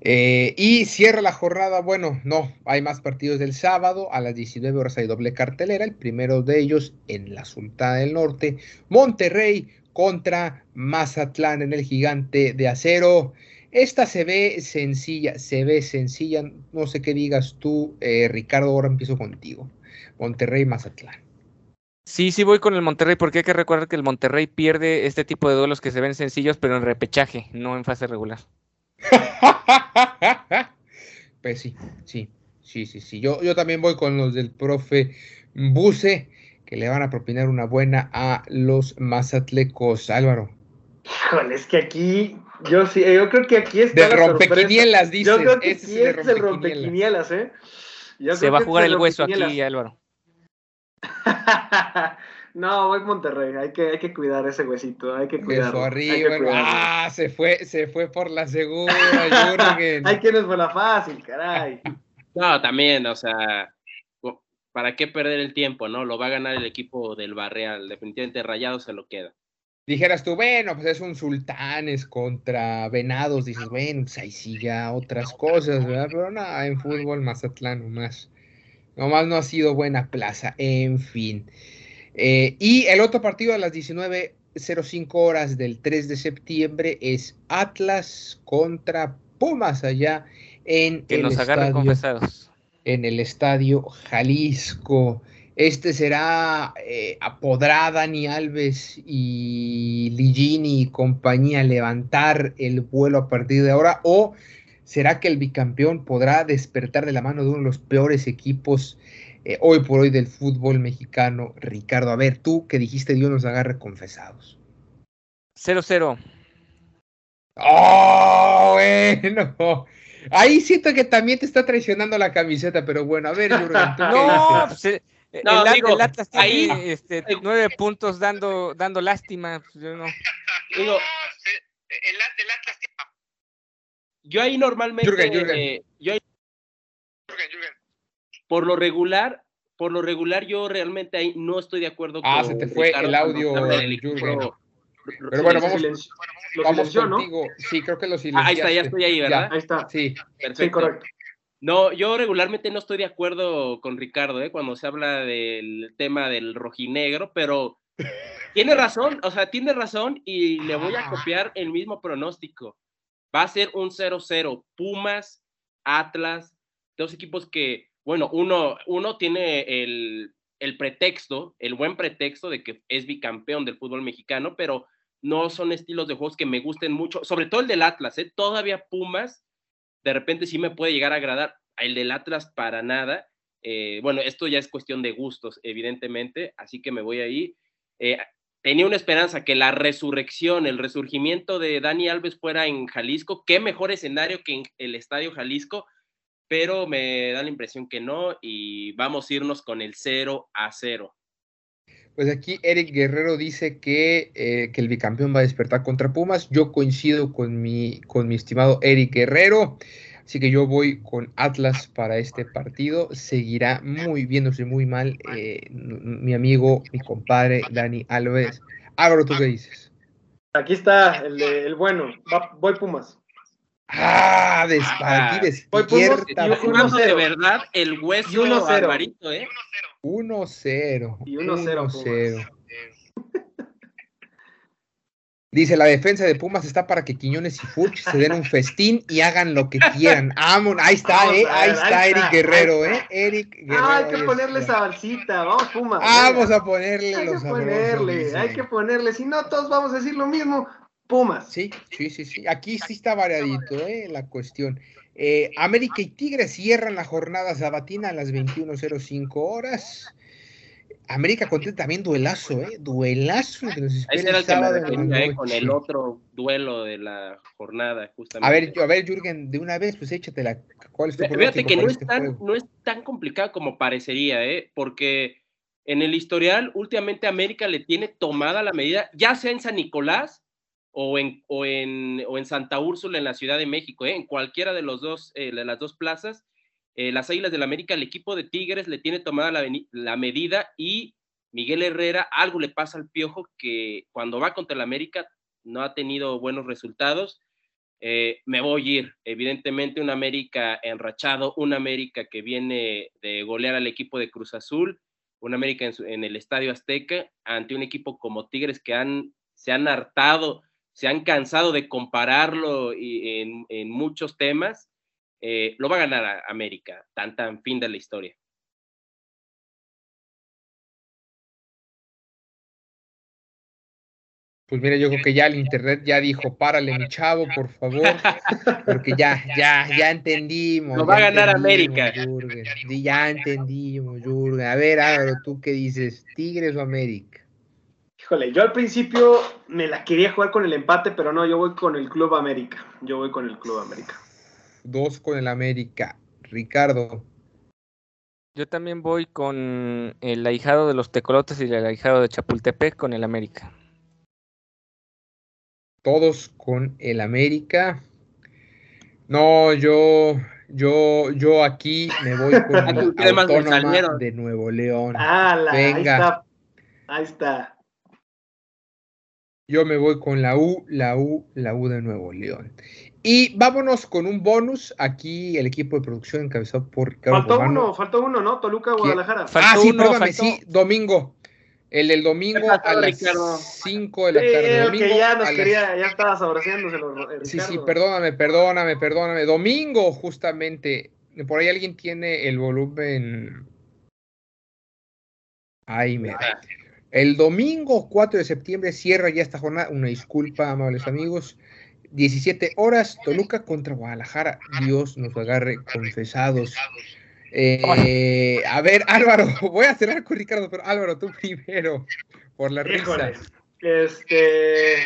Eh, y cierra la jornada, bueno, no, hay más partidos del sábado, a las 19 horas hay doble cartelera, el primero de ellos en la Sultana del Norte, Monterrey contra Mazatlán en el gigante de acero. Esta se ve sencilla, se ve sencilla, no sé qué digas tú, eh, Ricardo, ahora empiezo contigo. Monterrey, Mazatlán. Sí, sí voy con el Monterrey porque hay que recordar que el Monterrey pierde este tipo de duelos que se ven sencillos, pero en repechaje, no en fase regular. pues sí, sí, sí, sí, sí. Yo, yo también voy con los del profe Buse, que le van a propinar una buena a los mazatlecos. Álvaro. Híjole, es que aquí, yo sí, yo creo que aquí está. De rompequinielas, dices. Yo creo que aquí es, el rompequinielas, ¿eh? se va a jugar el hueso aquí, Álvaro. no, voy Monterrey, hay que, hay que cuidar ese huesito, hay que cuidarlo. arriba, ah, se fue, se fue por la segura, Jürgen. hay que no fue la fácil, caray. No, también, o sea, ¿para qué perder el tiempo, no? Lo va a ganar el equipo del Barreal, definitivamente Rayado se lo queda. Dijeras tú, bueno, pues es un sultanes contra venados, dices, bueno, pues ahí sí ya otras cosas, ¿verdad? Pero nada, en fútbol Mazatlán nomás Nomás no ha sido buena plaza, en fin. Eh, y el otro partido a las 19.05 horas del 3 de septiembre es Atlas contra Pumas allá en que el nos estadio, confesados. En el estadio Jalisco. Este será eh, ¿Apodrá Dani Alves y Ligini y compañía levantar el vuelo a partir de ahora o ¿Será que el bicampeón podrá despertar de la mano de uno de los peores equipos eh, hoy por hoy del fútbol mexicano? Ricardo, a ver, tú que dijiste Dios nos agarre confesados. 0-0. ¡Oh, bueno! Ahí siento que también te está traicionando la camiseta, pero bueno, a ver, Jurgen, no, pues, eh, no, el, digo, Atlas tiene ahí, este, nueve puntos dando, dando lástima. Pues, yo no. Digo, el, el Atlas tiene yo ahí normalmente. Eh, yo Por lo regular, por lo regular, yo realmente ahí no estoy de acuerdo ah, se te fue el audio, Pero bueno, vamos, vamos contigo. Sí, creo que lo silenciaste. Ah, ahí está, ya estoy ahí, ¿verdad? ahí está. Sí, perfecto. correcto. No, yo regularmente no estoy de acuerdo con Ricardo, ¿eh? cuando se habla del tema del rojinegro, pero tiene razón, o sea, tiene razón y le voy a ah. copiar el mismo pronóstico. Va a ser un 0-0. Pumas, Atlas, dos equipos que, bueno, uno, uno tiene el, pretexto, el buen pretexto de que es bicampeón del fútbol mexicano, pero no son estilos de juegos que me gusten mucho, sobre todo el del Atlas, ¿eh? todavía Pumas, de repente sí me puede llegar a agradar, el del Atlas para nada. Eh, bueno, esto ya es cuestión de gustos, evidentemente, así que me voy ahí. Eh, tenía una esperanza que la resurrección, el resurgimiento de Dani Alves fuera en Jalisco. Qué mejor escenario que en el Estadio Jalisco, pero me da la impresión que no y vamos a irnos con el 0 a 0. Pues aquí Eric Guerrero dice que, eh, que el bicampeón va a despertar contra Pumas. Yo coincido con mi, con mi estimado Eric Guerrero. Así que yo voy con Atlas para este partido. Seguirá muy viéndose muy mal eh, mi amigo, mi compadre Dani Alves. Álvaro, ¿tú qué dices? Aquí está el, el bueno. voy Pumas. Ah, des, ah, aquí despierta. Voy de verdad el hueso 1-0. ¿eh? 1-0. Y 1-0. Dice, la defensa de Pumas está para que Quiñones y Furch se den un festín y hagan lo que quieran. Vamos, ahí está, eh, ahí, está Eric Guerrero, eh. Eric Guerrero. Ah, hay que ponerle esa balsita, vamos Pumas. Vamos a ponerle hay los que ponerle, hay que ponerle, si no todos vamos a decir lo mismo, Pumas. Sí, sí, sí, sí. Aquí sí está variadito, eh, la cuestión. Eh, América y Tigres cierran la jornada sabatina a las 21.05 horas. América contiene también duelazo, ¿eh? Duelazo que nos espera el sábado eh, con el otro duelo de la jornada, justamente. A ver, a ver, Jürgen, de una vez, pues échatela. ¿Cuál es tu Fíjate que no, es este tan, no es tan complicado como parecería, ¿eh? Porque en el historial, últimamente América le tiene tomada la medida, ya sea en San Nicolás o en, o en, o en Santa Úrsula, en la Ciudad de México, ¿eh? en cualquiera de, los dos, eh, de las dos plazas. Eh, las Águilas del la América, el equipo de Tigres le tiene tomada la, medida y Miguel Herrera, algo le pasa al piojo que cuando va contra el América no ha tenido buenos resultados. me voy a ir, evidentemente, un América enrachado, un América que viene de golear al equipo de Cruz Azul un América en, el Estadio Azteca ante un equipo como Tigres que han, se han hartado, se han cansado de compararlo en, en muchos temas, eh, lo va a ganar América, tan tan fin de la historia. Pues mira, yo creo que ya el internet ya dijo, párale mi chavo, por favor, porque ya, ya, ya entendimos. Lo va a ganar América. ya entendimos, Jurgen. A ver, Álvaro, ¿tú qué dices? ¿Tigres o América? Híjole, yo al principio me la quería jugar con el empate, pero no, yo voy con el Club América. Yo voy con el Club América. Dos con el América. Ricardo. Yo también voy con el ahijado de los Tecolotes y el ahijado de Chapultepec con el América todos con el América. No, yo, yo, yo aquí me voy con el Autónoma de Nuevo León. Venga. Ahí está. Ahí está. Yo me voy con la U, la U, la U de Nuevo León. Y vámonos con un bonus. Aquí el equipo de producción encabezado por Ricardo Faltó uno, faltó uno, ¿no? Toluca, Guadalajara. ah, sí, perdóname, sí, domingo. El del domingo a las 5 de la tarde. Domingo que ya nos quería, ya estaba saboreándoselo, eh, Sí, sí, perdóname, perdóname, perdóname. Domingo, justamente. Por ahí alguien tiene el volumen. Ay, me. El domingo 4 de septiembre cierra ya esta jornada. Una disculpa, amables amigos. 17 horas, Toluca contra Guadalajara. Dios nos agarre confesados. Eh, a ver, Álvaro, voy a cerrar con Ricardo, pero Álvaro, tú primero, por la risa. Este,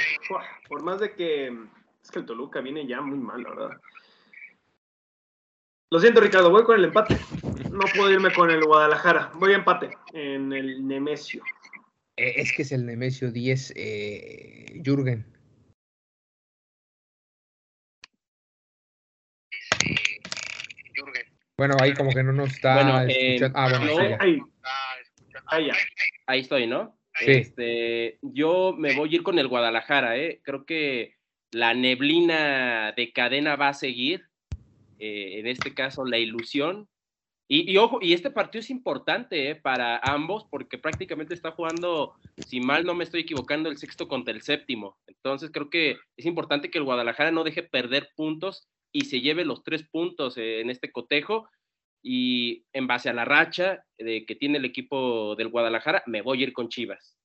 por más de que es que el Toluca viene ya muy mal, la verdad. Lo siento, Ricardo, voy con el empate. No puedo irme con el Guadalajara. Voy a empate en el Nemesio. Eh, es que es el Nemesio 10, eh, Jürgen. Bueno, ahí como que no nos está escuchando. ah, bueno, ahí, ahí, estoy, ¿no? Este, yo me voy a ir con el Guadalajara, ¿eh? Creo que la neblina de cadena va a seguir. Eh, en este caso, la ilusión. Y, ojo, y este partido es importante ¿eh? para ambos porque prácticamente está jugando, si mal no me estoy equivocando, el sexto contra el séptimo. Entonces creo que es importante que el Guadalajara no deje perder puntos y se lleve los tres puntos eh, en este cotejo. Y en base a la racha de que tiene el equipo del Guadalajara, me voy a ir con Chivas.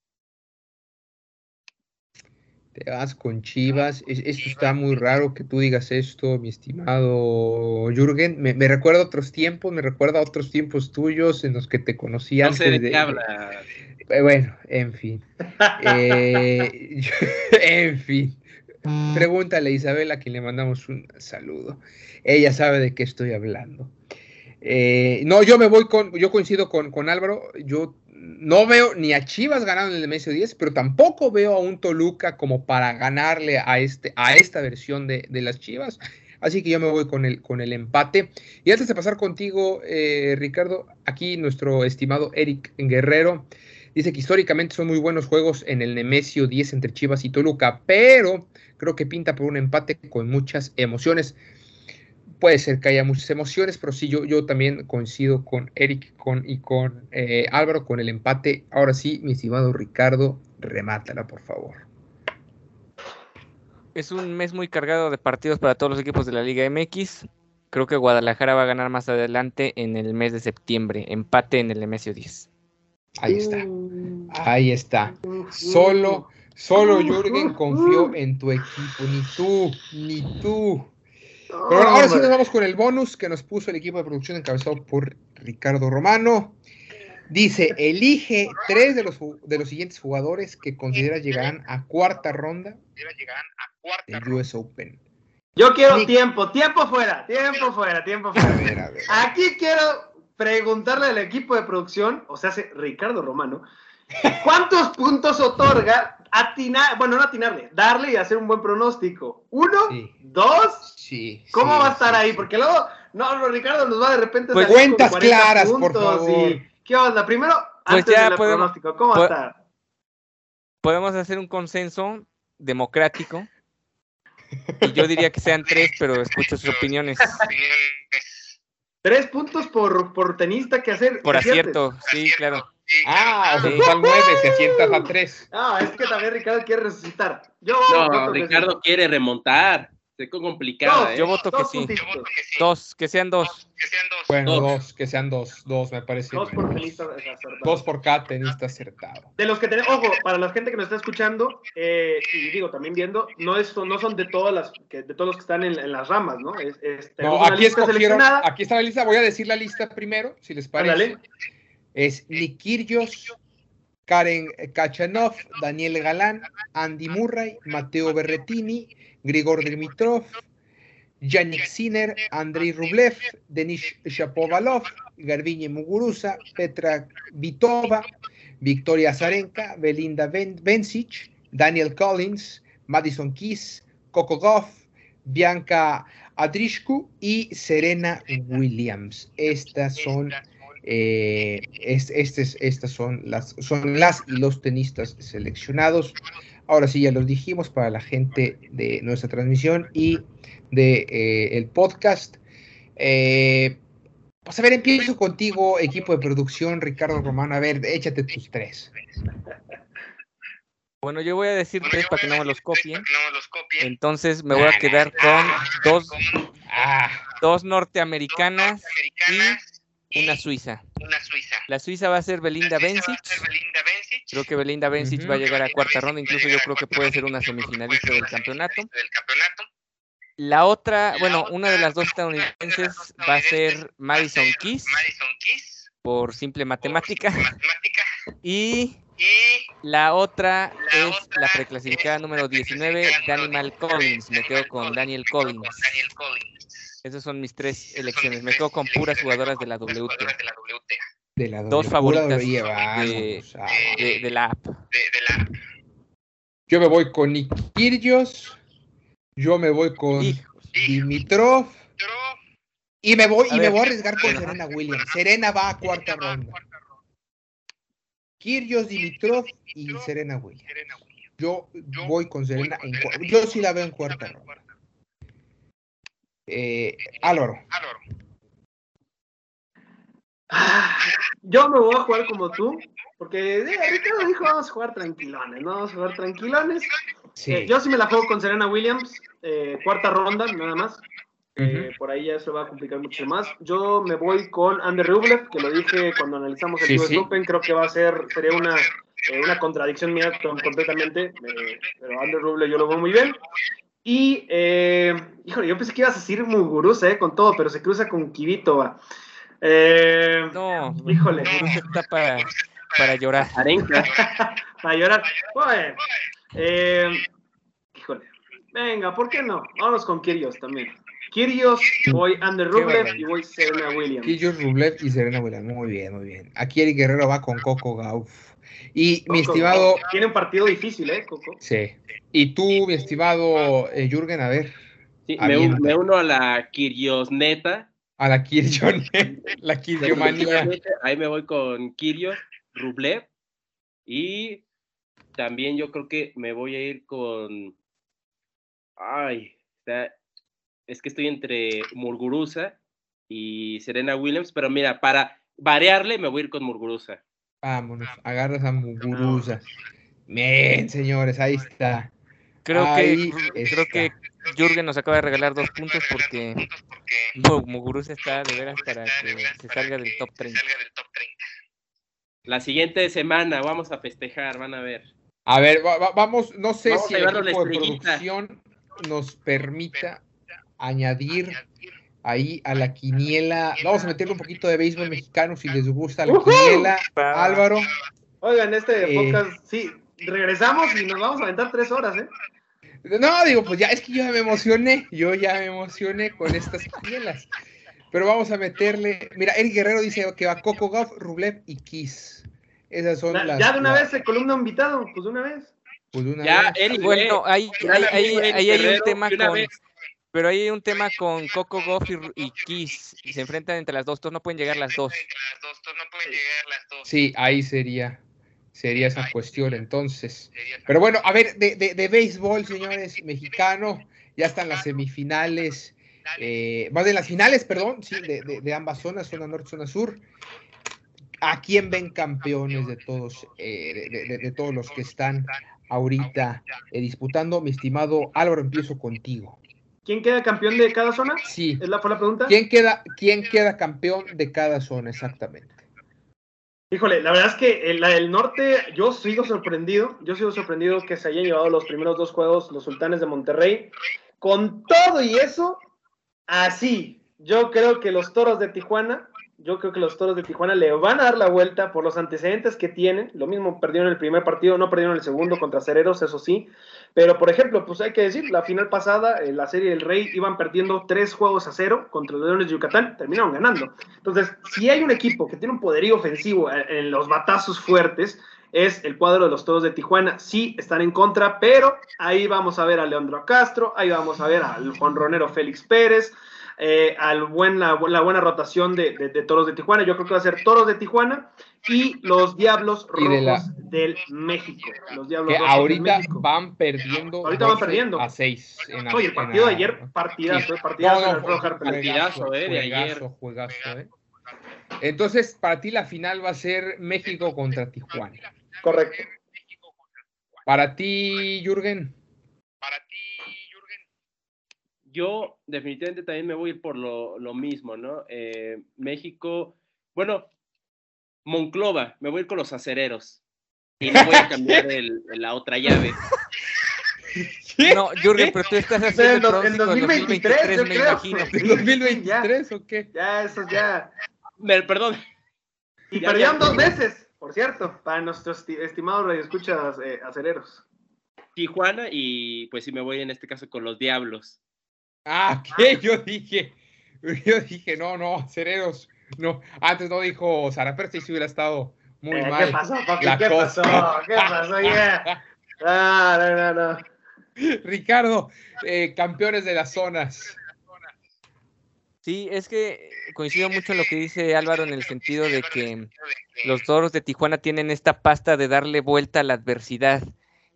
Te vas con Chivas. esto está muy raro que tú digas esto, mi estimado Jürgen. Me, recuerda a otros tiempos, me recuerda a otros tiempos tuyos en los que te conocías. No sé de qué habla. Eh, bueno, en fin. Eh, en fin. Pregúntale a Isabel a quien le mandamos un saludo. Ella sabe de qué estoy hablando. Eh, no, yo me voy con, yo coincido con, con, Álvaro, yo no veo ni a Chivas ganando en el mes 10, pero tampoco veo a un Toluca como para ganarle a, este, a esta versión de, las Chivas. Así que yo me voy con el, con el empate. Y antes de pasar contigo, eh, Ricardo, aquí nuestro estimado Eric Guerrero dice que históricamente son muy buenos juegos en el Nemesio 10 entre Chivas y Toluca, pero creo que pinta por un empate con muchas emociones. Puede ser que haya muchas emociones, pero sí, yo, yo también coincido con Eric con, y con eh, Álvaro con el empate. Ahora sí, mi estimado Ricardo, remátala, por favor. Es un mes muy cargado de partidos para todos los equipos de la Liga MX. Creo que Guadalajara va a ganar más adelante en el mes de septiembre. Empate en el MSO 10. Ahí está. Ahí está. Solo Solo Jürgen confió en tu equipo, ni tú, ni tú. Pero bueno, ahora sí nos vamos con el bonus que nos puso el equipo de producción encabezado por Ricardo Romano. Dice, elige tres de los, de los siguientes jugadores que consideras llegarán a cuarta ronda del US Open. Yo quiero tiempo, tiempo fuera, tiempo fuera, tiempo fuera. Aquí quiero preguntarle al equipo de producción, o sea, Ricardo Romano, ¿cuántos puntos otorga atinar, bueno, no atinarle, darle y hacer un buen pronóstico? ¿Uno? ¿Dos? Sí. ¿Cómo va a estar ahí? Porque luego, no, Ricardo nos va de repente pues cuentas claras, por favor. ¿Qué onda? Primero, pues antes del pronóstico, ¿cómo va a estar? Podemos hacer un consenso democrático. Y yo diría que sean tres, pero escucho sus opiniones. Tres puntos por, por tenista que hacer. Por acierto, sí, claro. Ah, o sea, sí. nueve si aciertas a tres. Ah, es que también Ricardo quiere resucitar. Yo no, Ricardo quiere remontar. Es complicado. ¿eh? Yo voto que sí. Dos, que sean dos. Bueno, dos. que sean dos. Dos, me parece. Dos por tenista acertado. Dos por cada tenista acertado. De los que tenemos, ojo, para la gente que nos está escuchando, eh, y digo, también viendo, no, es, no son de todas las, que, de todos los que están en, las ramas, ¿no? Es, no, aquí escogieron, aquí está la lista, voy a decir la lista primero, si les parece. Es Nikirgios, Karen Kachanov, Daniel Galán, Andy Murray, Mateo Berretini, Grigor Dimitrov, Yannick Sinner, Andrei Rublev, Denis Shapovalov, Garbiñe Muguruza, Petra Vitova, Victoria Zarenka, Belinda Bencic, Daniel Collins, Madison Keys, Coco Goff, Bianca Adrishku y Serena Williams. Estas son, eh, estas son las, son las y los tenistas seleccionados. Ahora sí, ya los dijimos para la gente de nuestra transmisión y de eh, el podcast. Eh, pues a ver, empiezo contigo, equipo de producción, Ricardo Román. A ver, échate tus tres. Bueno, yo voy a decir tres para que no me los copien. Entonces me voy a quedar con dos, ah. dos norteamericanas y una suiza. La suiza va a ser Belinda Bencic. Creo que Belinda Bencic va a llegar a cuarta ronda, incluso yo creo que puede ser una semifinalista del campeonato. La otra, bueno, una de las dos estadounidenses va a ser Madison Keys, por simple matemática. Y la otra es la preclasificada número 19, Daniel Collins. Me quedo con Daniel Collins. Esas son mis tres elecciones. Me quedo con puras jugadoras de la WTA de la dos favoritas de, la app. Yo me voy con Nikirgios, yo me voy con Dimitrov. Y me voy y me voy a arriesgar con Serena. Williams. Serena va a cuarta ronda. Kirgios, Dimitrov y Serena Williams. Yo voy con Serena en Yo sí la veo en cuarta ronda. Eh, Álvaro. Yo me voy a jugar como tú, porque eh, Ricardo dijo vamos a jugar tranquilones, ¿no? Vamos a jugar tranquilones. Eh, yo sí me la juego con Serena Williams, eh, cuarta ronda, nada más. por ahí ya se va a complicar mucho más. Yo me voy con Ander Rublev, que lo dije cuando analizamos el US Open, creo que va a ser, sería una, una contradicción mía completamente, pero Ander Rublev yo lo veo muy bien. Y, híjole, yo pensé que ibas a decir Muguruza, con todo, pero se cruza con Kivitova. Eh, no, híjole. Está para, para llorar. para llorar. Bueno, eh, híjole. Venga, ¿por qué no? Vámonos con Kirios también. Kirios, voy Ander Rublev y voy Serena Williams. Kirios, Rublev y Serena Williams. Muy bien, muy bien. Aquí Eric Guerrero va con Coco Gauff. Y mi estimado. Tiene un partido difícil, ¿eh, Coco? Sí. Y tú, mi estimado eh, Jürgen, a ver. Sí, me, me, uno a la Kirios neta a la Kirgion, la Kirgiomanía. Ahí me voy con Kirio, Rublev. Y también yo creo que me voy a ir con. Ay, es que estoy entre Murguruza y Serena Williams, pero mira, para variarle me voy a ir con Murguruza. Vámonos, agarras a Murguruza. Bien, señores, ahí está. Creo que creo que Jürgen nos acaba de regalar dos puntos porque Muguruza está de veras para que se salga del top 30. La siguiente semana vamos a festejar, van a ver. A ver, vamos, no sé si el equipo de producción nos permita añadir ahí a la quiniela. Vamos a meterle un poquito de béisbol mexicano si les gusta la quiniela. Álvaro. Oigan, este eh, podcast, sí, regresamos y nos vamos a aventar tres horas, ¿eh? No, digo, pues ya es que yo ya me emocioné, yo ya me emocioné con estas quinielas. Pero vamos a meterle. Mira, Eric Guerrero dice que va Coco Goff, Rublev y Kiss. Esas son las. Ya de una vez, el columna invitado, pues de una vez. Pues de una ya, vez. Eric, bueno, ahí, ahí, ahí, hay un tema con. Pero hay un tema con Coco Goff y, y, Kiss. Y se enfrentan entre las dos. Todos no pueden llegar las dos. Sí, ahí sería. Sería esa cuestión entonces. Pero bueno, a ver, de, de, de béisbol, señores, mexicano, ya están las semifinales, eh, más de las finales, perdón, sí, de, de, de, ambas zonas, zona norte, zona sur. ¿A quién ven campeones de todos, eh, de, de, todos los que están ahorita eh, disputando? Mi estimado Álvaro, empiezo contigo. ¿Quién queda campeón de cada zona? Sí. ¿Es la, fue la pregunta? ¿Quién queda, ¿Quién queda campeón de cada zona, exactamente? Híjole, la verdad es que el, el, norte, yo sigo sorprendido, yo sigo sorprendido que se hayan llevado los primeros dos juegos los sultanes de Monterrey. Con todo y eso, así, yo creo que los toros de Tijuana, yo creo que los toros de Tijuana le van a dar la vuelta por los antecedentes que tienen. Lo mismo perdieron el primer partido, no perdieron el segundo contra Cereros, eso sí. Pero, por ejemplo, pues hay que decir, la final pasada, en la Serie del Rey, iban perdiendo tres juegos a cero contra los Leones de Yucatán, terminaron ganando. Entonces, si hay un equipo que tiene un poderío ofensivo en, en los batazos fuertes, es el cuadro de los Toros de Tijuana. Sí, están en contra, pero ahí vamos a ver a Leandro Castro, ahí vamos a ver al Juan Ronero Félix Pérez, eh, al buen, la, la, buena rotación de, de, de, Toros de Tijuana. Yo creo que va a ser Toros de Tijuana y los Diablos Rojos de la, del México. Los Diablos que Rojos ahorita México. van perdiendo. Ahorita van perdiendo. A 6. Oye, el partido de ayer, partidazo, sí. partidazo no, no, en el Rojar. Partidazo, eh, de ayer. Juegazo, juegazo, eh. Entonces, para ti la final va a ser México contra Tijuana. Correcto. Para ti, Jürgen. Para ti, Jürgen. Yo definitivamente también me voy a ir por lo, lo mismo, ¿no? Eh, México, bueno, Monclova, me voy a ir con los acereros. Y no voy a cambiar el, la otra llave. ¿Qué? No, Jürgen, pero tú estás haciendo en, 2023, 2023 me imagino. ¿En 2023 o qué? Ya, eso ya. Me, perdón. Y ya, perdieron ya, dos veces, por cierto, para nuestros estimados radioescuchas eh, acereros. Tijuana y pues sí me voy en este caso con los Diablos. Ah, ¿qué? Yo dije, yo dije, no, no, acereros. No, antes no dijo Sara, pero sí hubiera estado muy eh, mal. ¿Qué pasó, papi? La ¿Qué cosa. pasó? ¿Qué pasó? Yeah. Ah, no, no, no. Ricardo, eh, campeones de las zonas. Sí, es que coincido mucho en lo que dice Álvaro en el sentido de que los toros de Tijuana tienen esta pasta de darle vuelta a la adversidad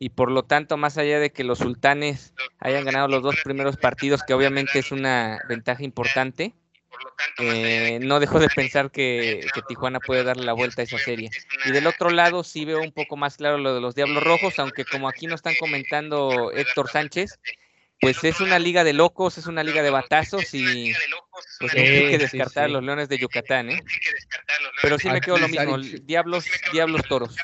y por lo tanto, más allá de que los sultanes hayan ganado los dos primeros partidos, que obviamente es una ventaja importante, eh, no dejo de pensar que, que, Tijuana puede darle la vuelta a esa serie. Y del otro lado sí veo un poco más claro lo de los Diablos Rojos, aunque como aquí nos están comentando Héctor Sánchez, pues es una liga de locos, es una liga de batazos y pues hay que descartar sí. los Leones de Yucatán, ¿eh? Pero sí me quedo lo mismo, Diablos, Diablos Toros.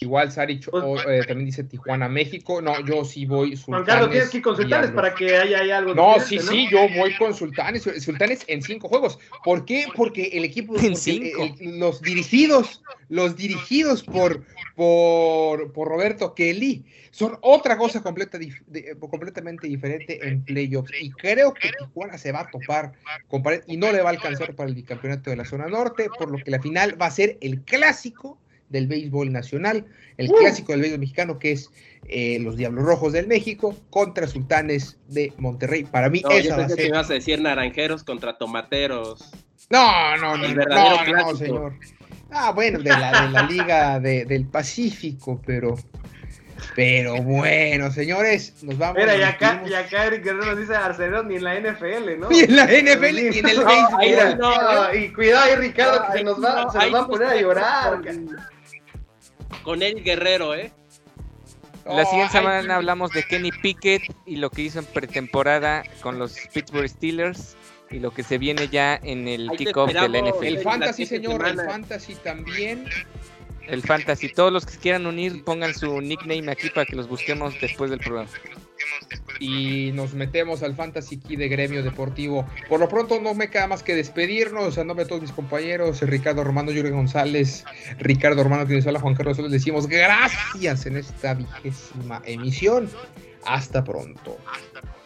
Igual Sarich o, eh, también dice Tijuana, México. No, yo sí voy Sultanes. Juan Carlos, tienes que ir con Sultanes para que haya, haya algo. No, sí, ¿no? sí, yo voy con Sultanes. Sultanes en cinco juegos. ¿Por qué? Porque el equipo, en cinco. El, el, los dirigidos, los dirigidos por, por, por Roberto Kelly son otra cosa completa, de, completamente diferente en playoffs. Y creo que Tijuana se va a topar con pared y no le va a alcanzar para el bicampeonato de la zona norte, por lo que la final va a ser el clásico del béisbol nacional, el uh. clásico del béisbol mexicano que es eh, los Diablos Rojos del México contra Sultanes de Monterrey. Para mí no, esa yo va a ser. Que ibas a decir naranjeros contra tomateros. No, no, no, no, no, señor. Ah, bueno, de la, de la Liga de, del Pacífico, pero pero bueno, señores, nos vamos. Mira, y acá, y acá Eric Guerrero nos dice Arceros ni en la NFL, ¿no? Ni en la NFL, ni en el no, béisbol. No, y cuidado ahí, Ricardo, que se nos va, se nos va a poner a llorar. Con Eric Guerrero, ¿eh? La siguiente semana hablamos de Kenny Pickett y lo que hizo en pretemporada con los Pittsburgh Steelers y lo que se viene ya en el kickoff de la NFL. El fantasy, señor, el fantasy también. El fantasy, todos los que quieran unir, pongan su nickname aquí para que los busquemos después del programa. Y nos metemos al fantasy key de gremio deportivo. Por lo pronto no me queda más que despedirnos. A nombre de todos mis compañeros, Ricardo Romano, Yuri González, Ricardo Romano, Tinosola, Juan Carlos Soles, decimos gracias en esta vigésima emisión. Hasta pronto. Hasta pronto.